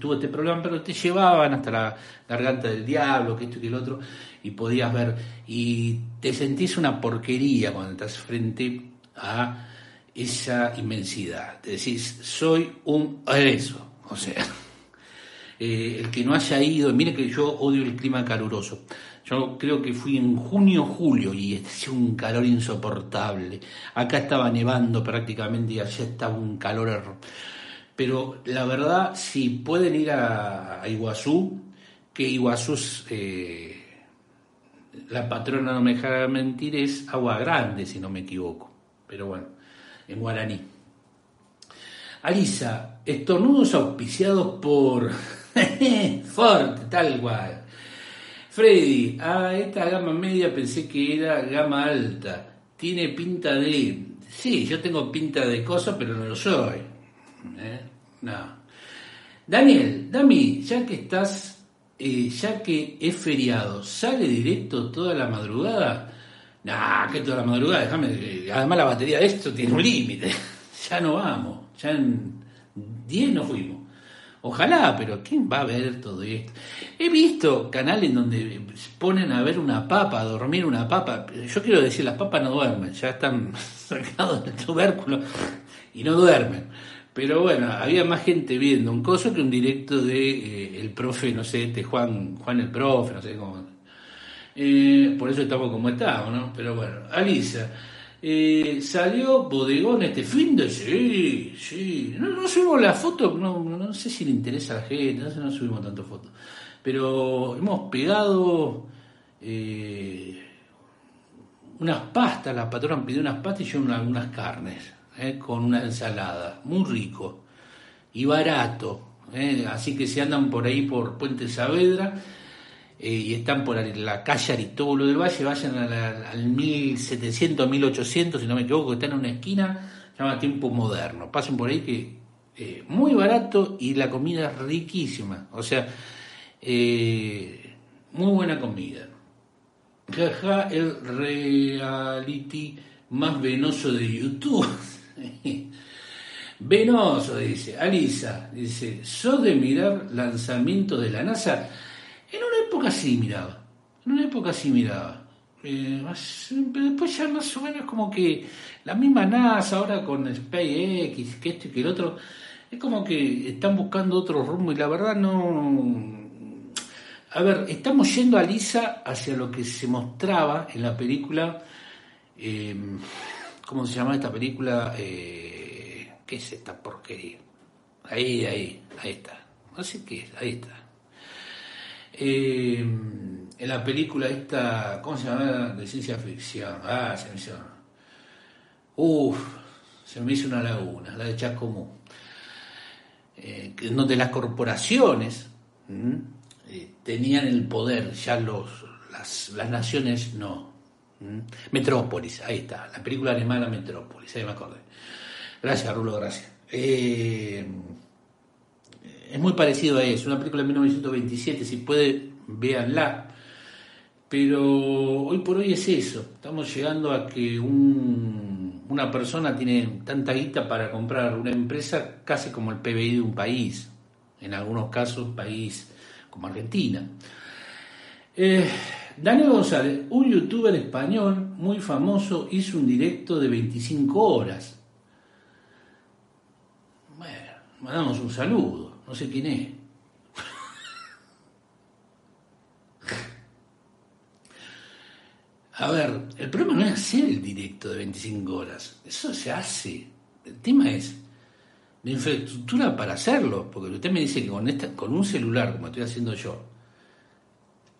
tuve este problema, pero te llevaban hasta la garganta del diablo, que esto y que el otro, y podías ver, y te sentís una porquería cuando estás frente a esa inmensidad. Te decís, soy un... eso, o sea... Eh, el que no haya ido, mire que yo odio el clima caluroso. Yo creo que fui en junio, julio y hacía un calor insoportable. Acá estaba nevando prácticamente y allá estaba un calor. Pero la verdad, si pueden ir a, Iguazú, que Iguazú es, eh, la patrona, no me deja mentir, es Agua Grande, si no me equivoco. Pero bueno, en guaraní. Alisa, estornudos auspiciados por Ford, tal cual. Freddy, a esta gama media pensé que era gama alta. Tiene pinta de. Sí, yo tengo pinta de cosa, pero no lo soy. ¿Eh? No. Daniel, Dami, ya que estás, eh, ya que es feriado, ¿sale directo toda la madrugada? Nah, que toda la madrugada, déjame. Además, la batería de esto tiene un límite. ya no vamos. Ya en 10 no fuimos. Ojalá, pero ¿quién va a ver todo esto? He visto canales donde ponen a ver una papa, a dormir una papa. Yo quiero decir, las papas no duermen, ya están sacados del tubérculo y no duermen. Pero bueno, había más gente viendo un coso que un directo de eh, el profe, no sé, este Juan, Juan el profe, no sé cómo. Eh, por eso estamos como estamos, ¿no? Pero bueno, Alisa. Eh, salió Bodegón este fin de sí, sí. No, subimos la foto, no, no sé si le interesa a la gente, no, no subimos tanto fotos. Pero hemos pegado eh, unas pastas, la patrona pidió unas pastas y yo unas carnes, eh, con una ensalada, muy rico y barato. Así que si andan por ahí por Puente Saavedra, eh, y están por la calle Aristóbulo del Valle, vayan al 1700, 1800, si no me equivoco, que están en una esquina, se llama Tiempo Moderno. Pasen por ahí que eh, muy barato y la comida es riquísima. O sea, eh, muy buena comida. Jaja, el reality más venoso de YouTube. venoso, dice. Alisa, dice, ¿sos de mirar lanzamiento de la NASA? En una época sí miraba, en una época sí miraba. Eh, después ya más o menos como que la misma NASA ahora con SpaceX, que esto y que el otro, es como que están buscando otro rumbo y la verdad no... A ver, estamos yendo a Lisa hacia lo que se mostraba en la película, em, ¿cómo se llama esta película? Eh, ¿Qué es esta porquería? Ahí, ahí, ahí está. Qué es, ahí está. Eh, en la película esta, ¿cómo se llama? De ciencia ficción. Ah, se me hizo. Uf, se me hizo una laguna, la de Chacomú. Eh, donde las corporaciones eh, tenían el poder, ya los, las, naciones no. Metrópolis, ahí está, la película alemana Metrópolis, ahí me acordé. Gracias, Rulo, gracias. Eh, es muy parecido a eso, una película de 1927, si puede, véanla. Pero hoy por hoy es eso, estamos llegando a que una persona tiene tanta guita para comprar una empresa casi como el PBI de un país, en algunos casos país como Argentina. Eh, Daniel González, un youtuber español muy famoso, hizo un directo de 25 horas. Bueno, mandamos un saludo no sé quién es. A ver, el problema no es hacer el directo de 25 horas, eso se hace. El tema es de infraestructura para hacerlo, porque usted me dice que con un celular, como estoy haciendo yo,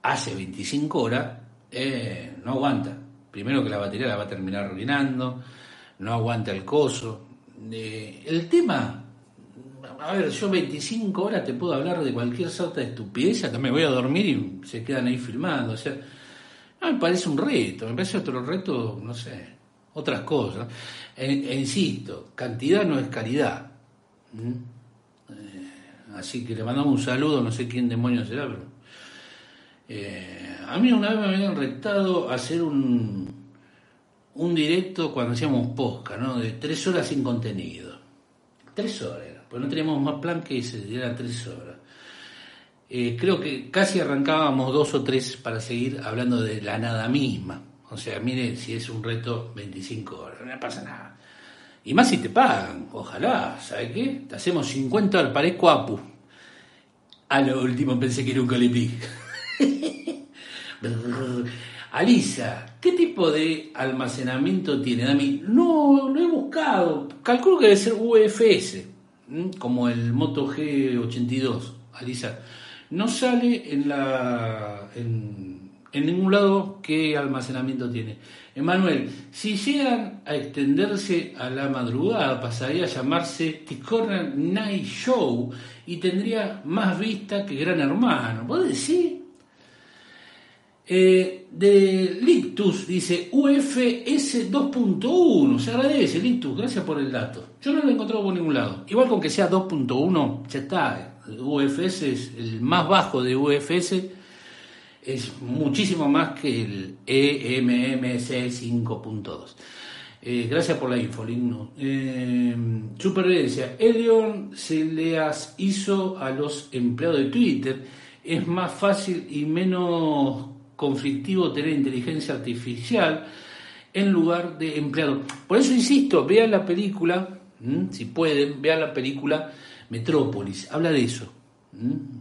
hace 25 horas, eh, no aguanta. Primero que la batería la va a terminar arruinando, no aguanta el coso. Eh, el tema, a ver, yo 25 horas te puedo hablar de cualquier sorta de estupidez, que me voy a dormir y se quedan ahí filmando. O sea, no me parece un reto, me parece otro reto, no sé, otras cosas. E, insisto, cantidad no es calidad. Eh, así que le mandamos un saludo, no sé quién demonios será, pero. A mí una vez me habían retado hacer un, un directo cuando hacíamos posca, ¿no? De tres horas sin contenido. Tres horas, pues no teníamos más plan que ese, era tres horas. Eh, creo que casi arrancábamos dos o tres para seguir hablando de la nada misma. O sea, mire si es un reto 25 horas, no pasa nada. Y más si te pagan, ojalá, ¿sabe qué? Te hacemos 50 horas, parezco Apu. A lo último pensé que era un colibrí. Alisa, ¿qué tipo de almacenamiento tiene, Dami? No, lo he buscado. Calculo que debe ser UFS, como el Moto G82. Alisa, no sale en la en, ningún lado qué almacenamiento tiene. Emanuel, si llegan a extenderse a la madrugada, pasaría a llamarse Ticorner Night Show y tendría más vista que Gran Hermano. ¿Vos decís? Eh, de Lictus dice UFS 2.1. Se agradece, Lictus, gracias por el dato. Yo no lo he encontrado por ningún lado. Igual con que sea 2.1, ya está. UFS es el más bajo de UFS es muchísimo más que el EMMC 5.2. Eh, gracias por la info, Ligno. Eh, supervivencia. Elion se le hizo a los empleados de Twitter. Es más fácil y menos conflictivo tener inteligencia artificial en lugar de empleado. Por eso insisto, vean la película, si pueden, vean la película Metrópolis. Habla de eso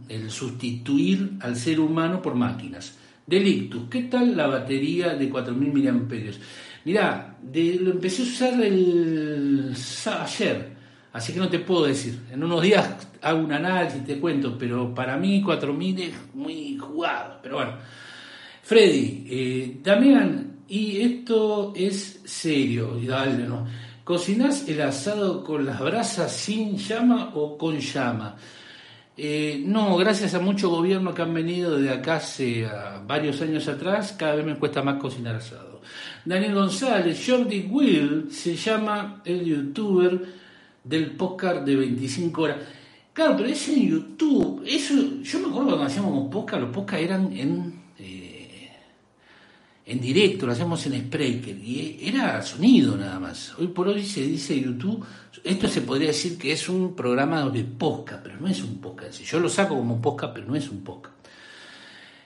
el sustituir al ser humano por máquinas. Delictus, ¿qué tal la batería de 4.000 miliamperios? Mirá, lo empecé a usar el, ayer, así que no te puedo decir. En unos días hago un análisis y te cuento, pero para mí 4.000 es muy jugado. Pero bueno, Freddy, eh, Damián, y esto es serio, dale, ¿no? ¿Cocinás el asado con las brasas sin llama o con llama? Eh, no, gracias a muchos gobiernos que han venido de acá hace varios años atrás, cada vez me cuesta más cocinar asado. Daniel González, Jordi Will, se llama el youtuber del podcast de 25 horas. Claro, pero es en YouTube. Eso, yo me acuerdo cuando hacíamos podcast, los podcasts eran en en directo, lo hacemos en Spreaker, y era sonido nada más. Hoy por hoy se dice YouTube, esto se podría decir que es un programa de podcast, pero no es un podcast. Yo lo saco como podcast, pero no es un podcast.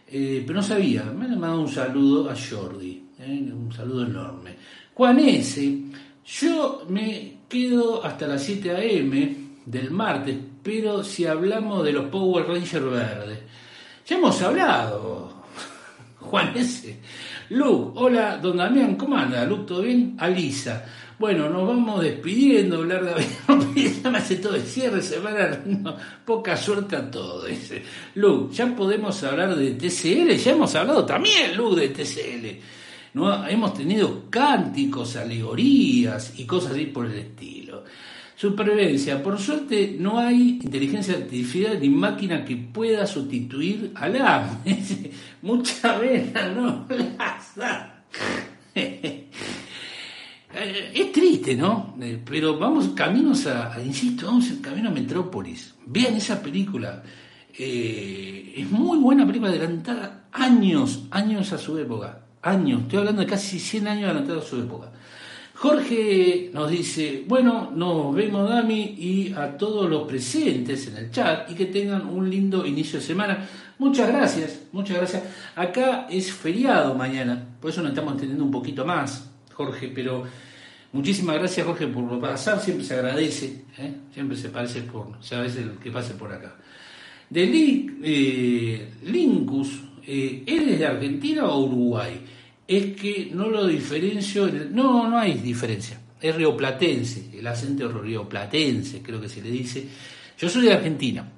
Eh, pero no sabía, me ha mandado un saludo a Jordi, eh, un saludo enorme. Juan S., yo me quedo hasta las 7 a.m. del martes, pero si hablamos de los Power Rangers verdes, ya hemos hablado, Juan S. Luke, hola, don Damián, ¿cómo anda? Luke, ¿todo bien? Alisa. Bueno, nos vamos despidiendo, hablar de ya me hace todo el cierre, se van a poca suerte a todo, dice. Luke, ya podemos hablar de TCL, ya hemos hablado también, Luke, de TCL. ¿no? Hemos tenido cánticos, alegorías y cosas así por el estilo. Supervivencia. Por suerte no hay inteligencia artificial ni máquina que pueda sustituir al AM. Mucha vena no Es triste, ¿no? Eh, pero vamos caminos a, insisto, vamos en camino a Metrópolis. Vean esa película. Eh, es muy buena película, adelantada años, años a su época. Años, estoy hablando de casi 100 años adelantada a su época. Jorge nos dice, bueno, nos vemos Dami y a todos los presentes en el chat y que tengan un lindo inicio de semana. Muchas gracias, muchas gracias. Acá es feriado mañana, por eso nos estamos entendiendo un poquito más, Jorge, pero muchísimas gracias Jorge por pasar, siempre se agradece, ¿eh? siempre se parece por, el que pase por acá. De eh, Linkus, eh, ¿eres de Argentina o Uruguay? Es que no lo diferencio, no, no hay diferencia, es rioplatense, el acento rioplatense, creo que se le dice. Yo soy de Argentina,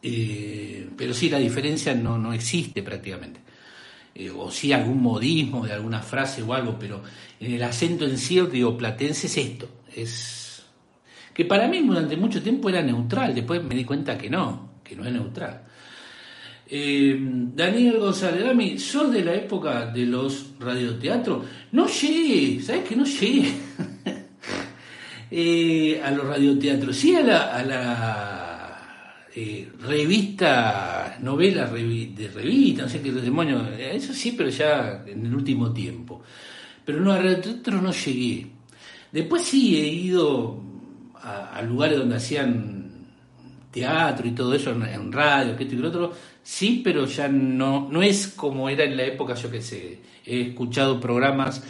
eh, pero sí, la diferencia no, no existe prácticamente. Eh, o sí algún modismo de alguna frase o algo, pero en el acento en sí rioplatense es esto, es que para mí durante mucho tiempo era neutral, después me di cuenta que no, que no es neutral. Eh, Daniel González, Dami, ¿sos de la época de los radioteatros? No llegué, ¿sabes que no llegué? Eh, a los radioteatros, sí a la, a eh, revista, novela de revista, no sé qué demonio, eso sí, pero ya en el último tiempo. Pero no, a radioteatros no llegué. Después sí he ido a, lugares donde hacían teatro y todo eso en, radio, que esto y lo otro, sí, pero ya no, no es como era en la época, yo que sé, he escuchado programas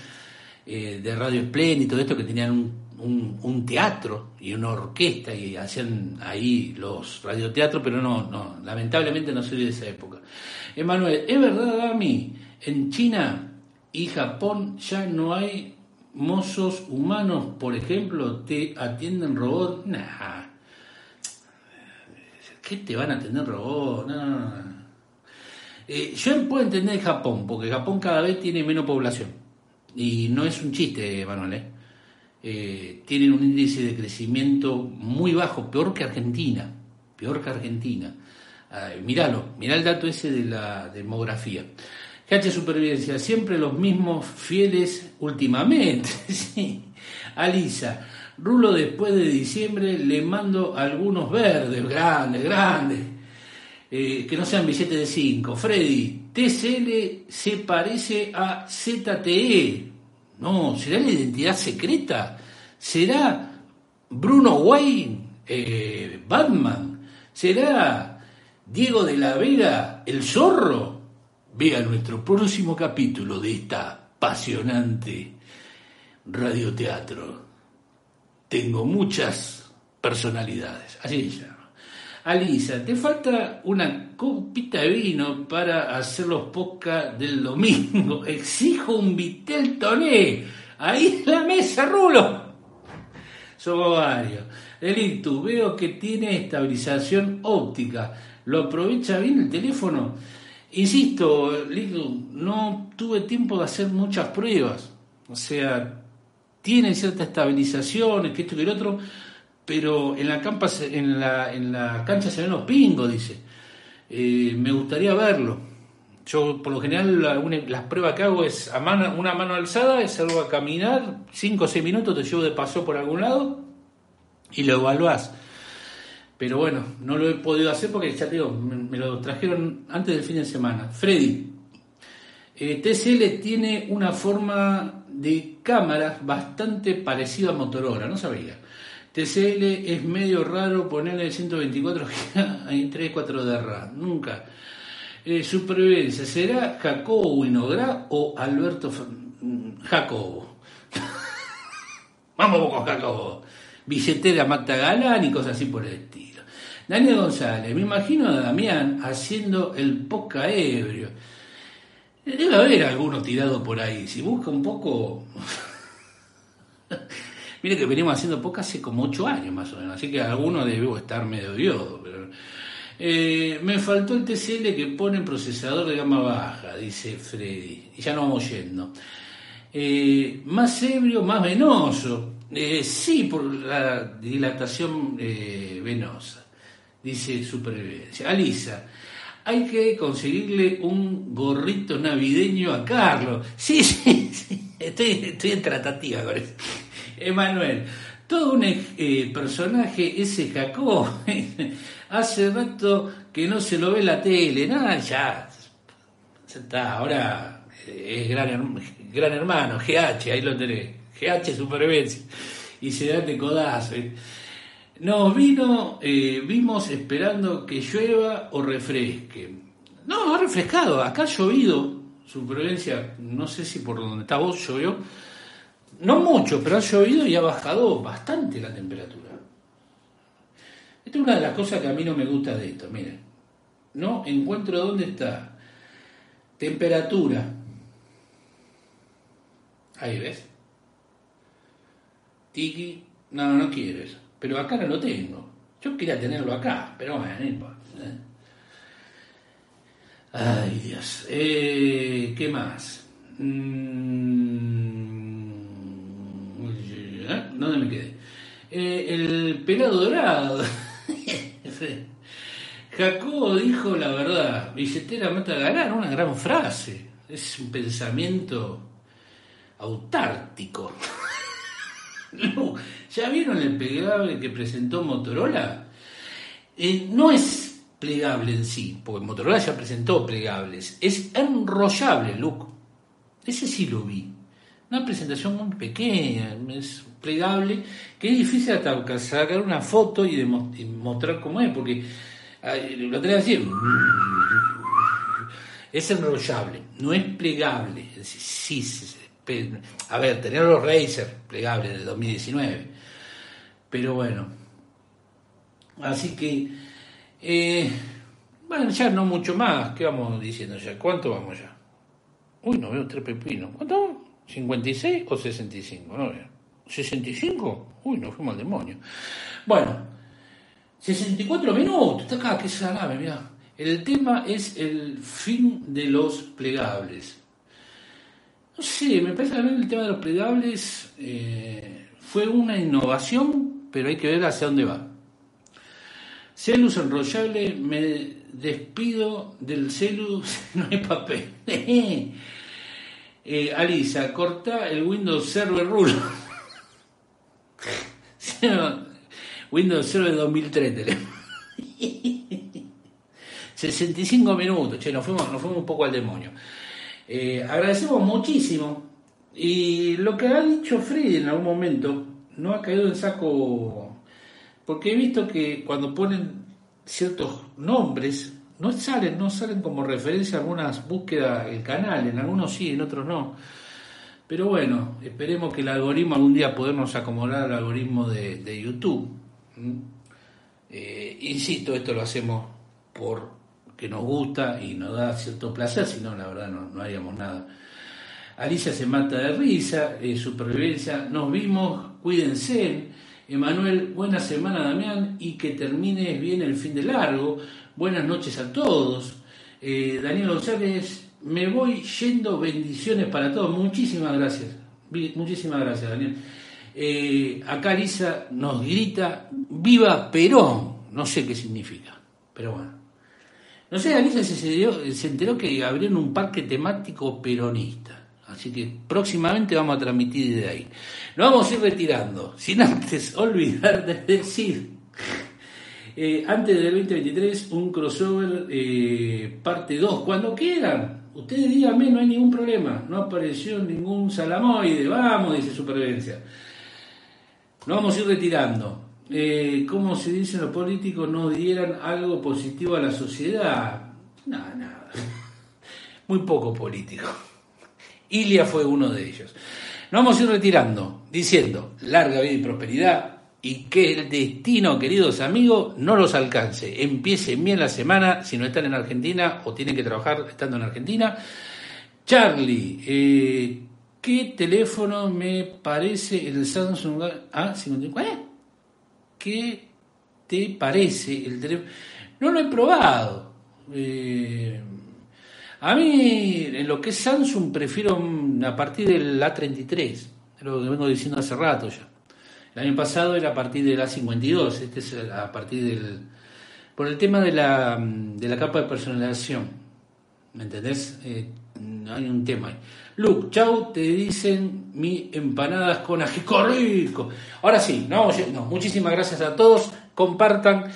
eh, de Radio Espléndido y todo esto que tenían un, un, teatro y una orquesta y hacían ahí los radioteatros, pero no, no, lamentablemente no soy de esa época. Emanuel, ¿es verdad, Dami? En China y Japón ya no hay mozos humanos, por ejemplo, te atienden robots. Nah. ¿Qué te van a atender robots? Eh, yo puedo entender Japón, porque Japón cada vez tiene menos población. Y no es un chiste, Manuel. ¿eh? Eh, tienen un índice de crecimiento muy bajo, peor que Argentina. Peor que Argentina. míralo, mirá el dato ese de la demografía. GH Supervivencia, siempre los mismos fieles últimamente. sí. Alisa, Rulo después de diciembre le mando algunos verdes, grandes, grandes. Eh, que no sean billetes de 5. Freddy, TCL se parece a ZTE. No, ¿será la identidad secreta? ¿Será Bruno Wayne, eh, Batman? ¿Será Diego de la Vega, el zorro? Vea nuestro próximo capítulo de esta apasionante radioteatro. Tengo muchas personalidades. Así se llama. Alisa, te falta una copita de vino para hacer los podcasts del domingo. Exijo un Vitel Toné. Ahí la mesa, Rulo. Somos varios. El veo que tiene estabilización óptica. ¿Lo aprovecha bien el teléfono? Insisto, Litu, no tuve tiempo de hacer muchas pruebas. O sea, tiene cierta estabilización, que esto y el otro pero en la, campa, en la, cancha se ven los pingos, dice. Eh, me gustaría verlo. Yo, por lo general, las pruebas que hago es a mano, una mano alzada, es a caminar, 5 o 6 minutos, te llevo de paso por algún lado y lo evaluás. Pero bueno, no lo he podido hacer porque ya te digo, me, lo trajeron antes del fin de semana. Freddy, eh, TCL tiene una forma de cámara bastante parecida a Motorola, no sabía. TCL es medio raro ponerle 124 GB en 3, 4 de RAM. Nunca. Eh, supervivencia. ¿Será Jacobo Winograd o Alberto mm, Jacobo? Vamos con Jacobo. Billetera Mata Galán y cosas así por el estilo. Daniel González, me imagino a Damián haciendo el poca ebrio. Debe haber alguno tirado por ahí. Si busca un poco. Mire que venimos haciendo poca hace como ocho años más o menos, así que alguno debo estar medio diodo. Eh, me faltó el TCL que pone procesador de gama baja, dice Freddy. Y ya no vamos yendo. Eh, más ebrio, más venoso. Eh, sí, por la dilatación venosa, dice Supervivencia. Alisa, hay que conseguirle un gorrito navideño a Carlos. Sí, sí, sí. Estoy, estoy en tratativa con eso. Emanuel, todo un eh, personaje ese Jacob. Hace rato que no se lo ve la tele, nada, ya. Ahora eh, es gran, gran hermano, GH, ahí lo tenés. GH Supervivencia. Y se da de codazo. Eh. Nos vino, vimos esperando que llueva o refresque. No, ha refrescado. Acá ha llovido. Supervivencia, no sé si por donde está vos llovió no mucho, pero ha llovido y ha bajado bastante la temperatura. Esta es una de las cosas que a mí no me gusta de esto, miren. No encuentro dónde está. Temperatura. Ahí ves. Tiki, no, no quiero eso. Pero acá no lo tengo. Yo quería tenerlo acá, pero bueno, no importa. Ay, Dios. Eh, ¿Qué más? Mm, ¿eh? ¿Dónde me quedé? Eh, el pelado dorado. Jacobo dijo la verdad. Billetera mata a ganar, una gran frase. Es un pensamiento autártico. ¿Ya vieron el plegable que presentó Motorola? no es plegable en sí, porque Motorola ya presentó plegables, es enrollable, look. Ese sí lo vi. Una presentación muy pequeña, es plegable, que es difícil hasta sacar una foto y, mostrar cómo es, porque lo tenés así. Es enrollable, no es plegable. Sí, a ver, tener los Razer plegables de 2019. Pero bueno. Así que eh, bueno, ya no mucho más. ¿Qué vamos diciendo ya? ¿Cuánto vamos ya? Uy, no veo tres pepinos. ¿Cuánto? ¿56 o 65? No veo. ¿65? Uy, nos fuimos al demonio. Bueno, 64 minutos. Está acá, qué salame, mira. El tema es el fin de los plegables. No sé, me parece que el tema de los plegables eh, fue una innovación, pero hay que ver hacia dónde va. Celus enrollable, me despido del celus, no hay papel. eh, Alisa, corta el Windows Server Rule. Windows Server 2003, 65 minutos, che, nos fuimos, nos fuimos un poco al demonio. Eh, agradecemos muchísimo. Y lo que ha dicho Freddy en algún momento no ha caído en saco porque he visto que cuando ponen ciertos nombres, no salen, no salen como referencia a algunas búsquedas el canal, en algunos sí, en otros no. Pero bueno, esperemos que el algoritmo algún día podamos acomodar al algoritmo de, YouTube. Eh, insisto, esto lo hacemos porque nos gusta y nos da cierto placer, si no, la verdad no, no haríamos nada. Alicia se mata de risa, eh, supervivencia, nos vimos, cuídense. Emanuel, buena semana Damián y que termine bien el fin de largo. Buenas noches a todos. Eh, Daniel González, me voy yendo, bendiciones para todos. Muchísimas gracias. Muchísimas gracias, Daniel. Eh, acá Lisa nos grita, viva Perón. No sé qué significa, pero bueno. No sé, Alisa se, se enteró que abrieron un parque temático peronista. Así que próximamente vamos a transmitir de ahí. Nos vamos a ir retirando, sin antes olvidar de decir, eh, antes del 2023, un crossover eh, parte 2, cuando quieran. Ustedes díganme, no hay ningún problema. No apareció ningún salamoide. Vamos, dice Supervivencia. Nos vamos a ir retirando. Eh, ¿Cómo se dice los políticos no dieran algo positivo a la sociedad? Nada, nada. Muy poco político. Ilia fue uno de ellos. Nos vamos a ir retirando diciendo larga vida y prosperidad y que el destino, queridos amigos, no los alcance. Empiecen bien la semana si no están en Argentina o tienen que trabajar estando en Argentina. Charlie, eh, ¿qué teléfono me parece el Samsung A54? ¿Eh? ¿Qué te parece el teléfono? No lo he probado. Eh, a mí, en lo que es Samsung, prefiero a partir del A33, es lo que vengo diciendo hace rato ya. El año pasado era a partir del A52, este es a partir del... Por el tema de la, de la capa de personalización, ¿me entendés? Eh, hay un tema ahí. Luke, chau, te dicen mi empanadas con ajico rico. Ahora sí, no, no, muchísimas gracias a todos, compartan.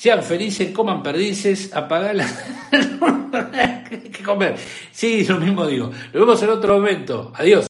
Sean felices, coman perdices, apagar la... que comer. Sí, lo mismo digo. Nos vemos en otro momento. Adiós.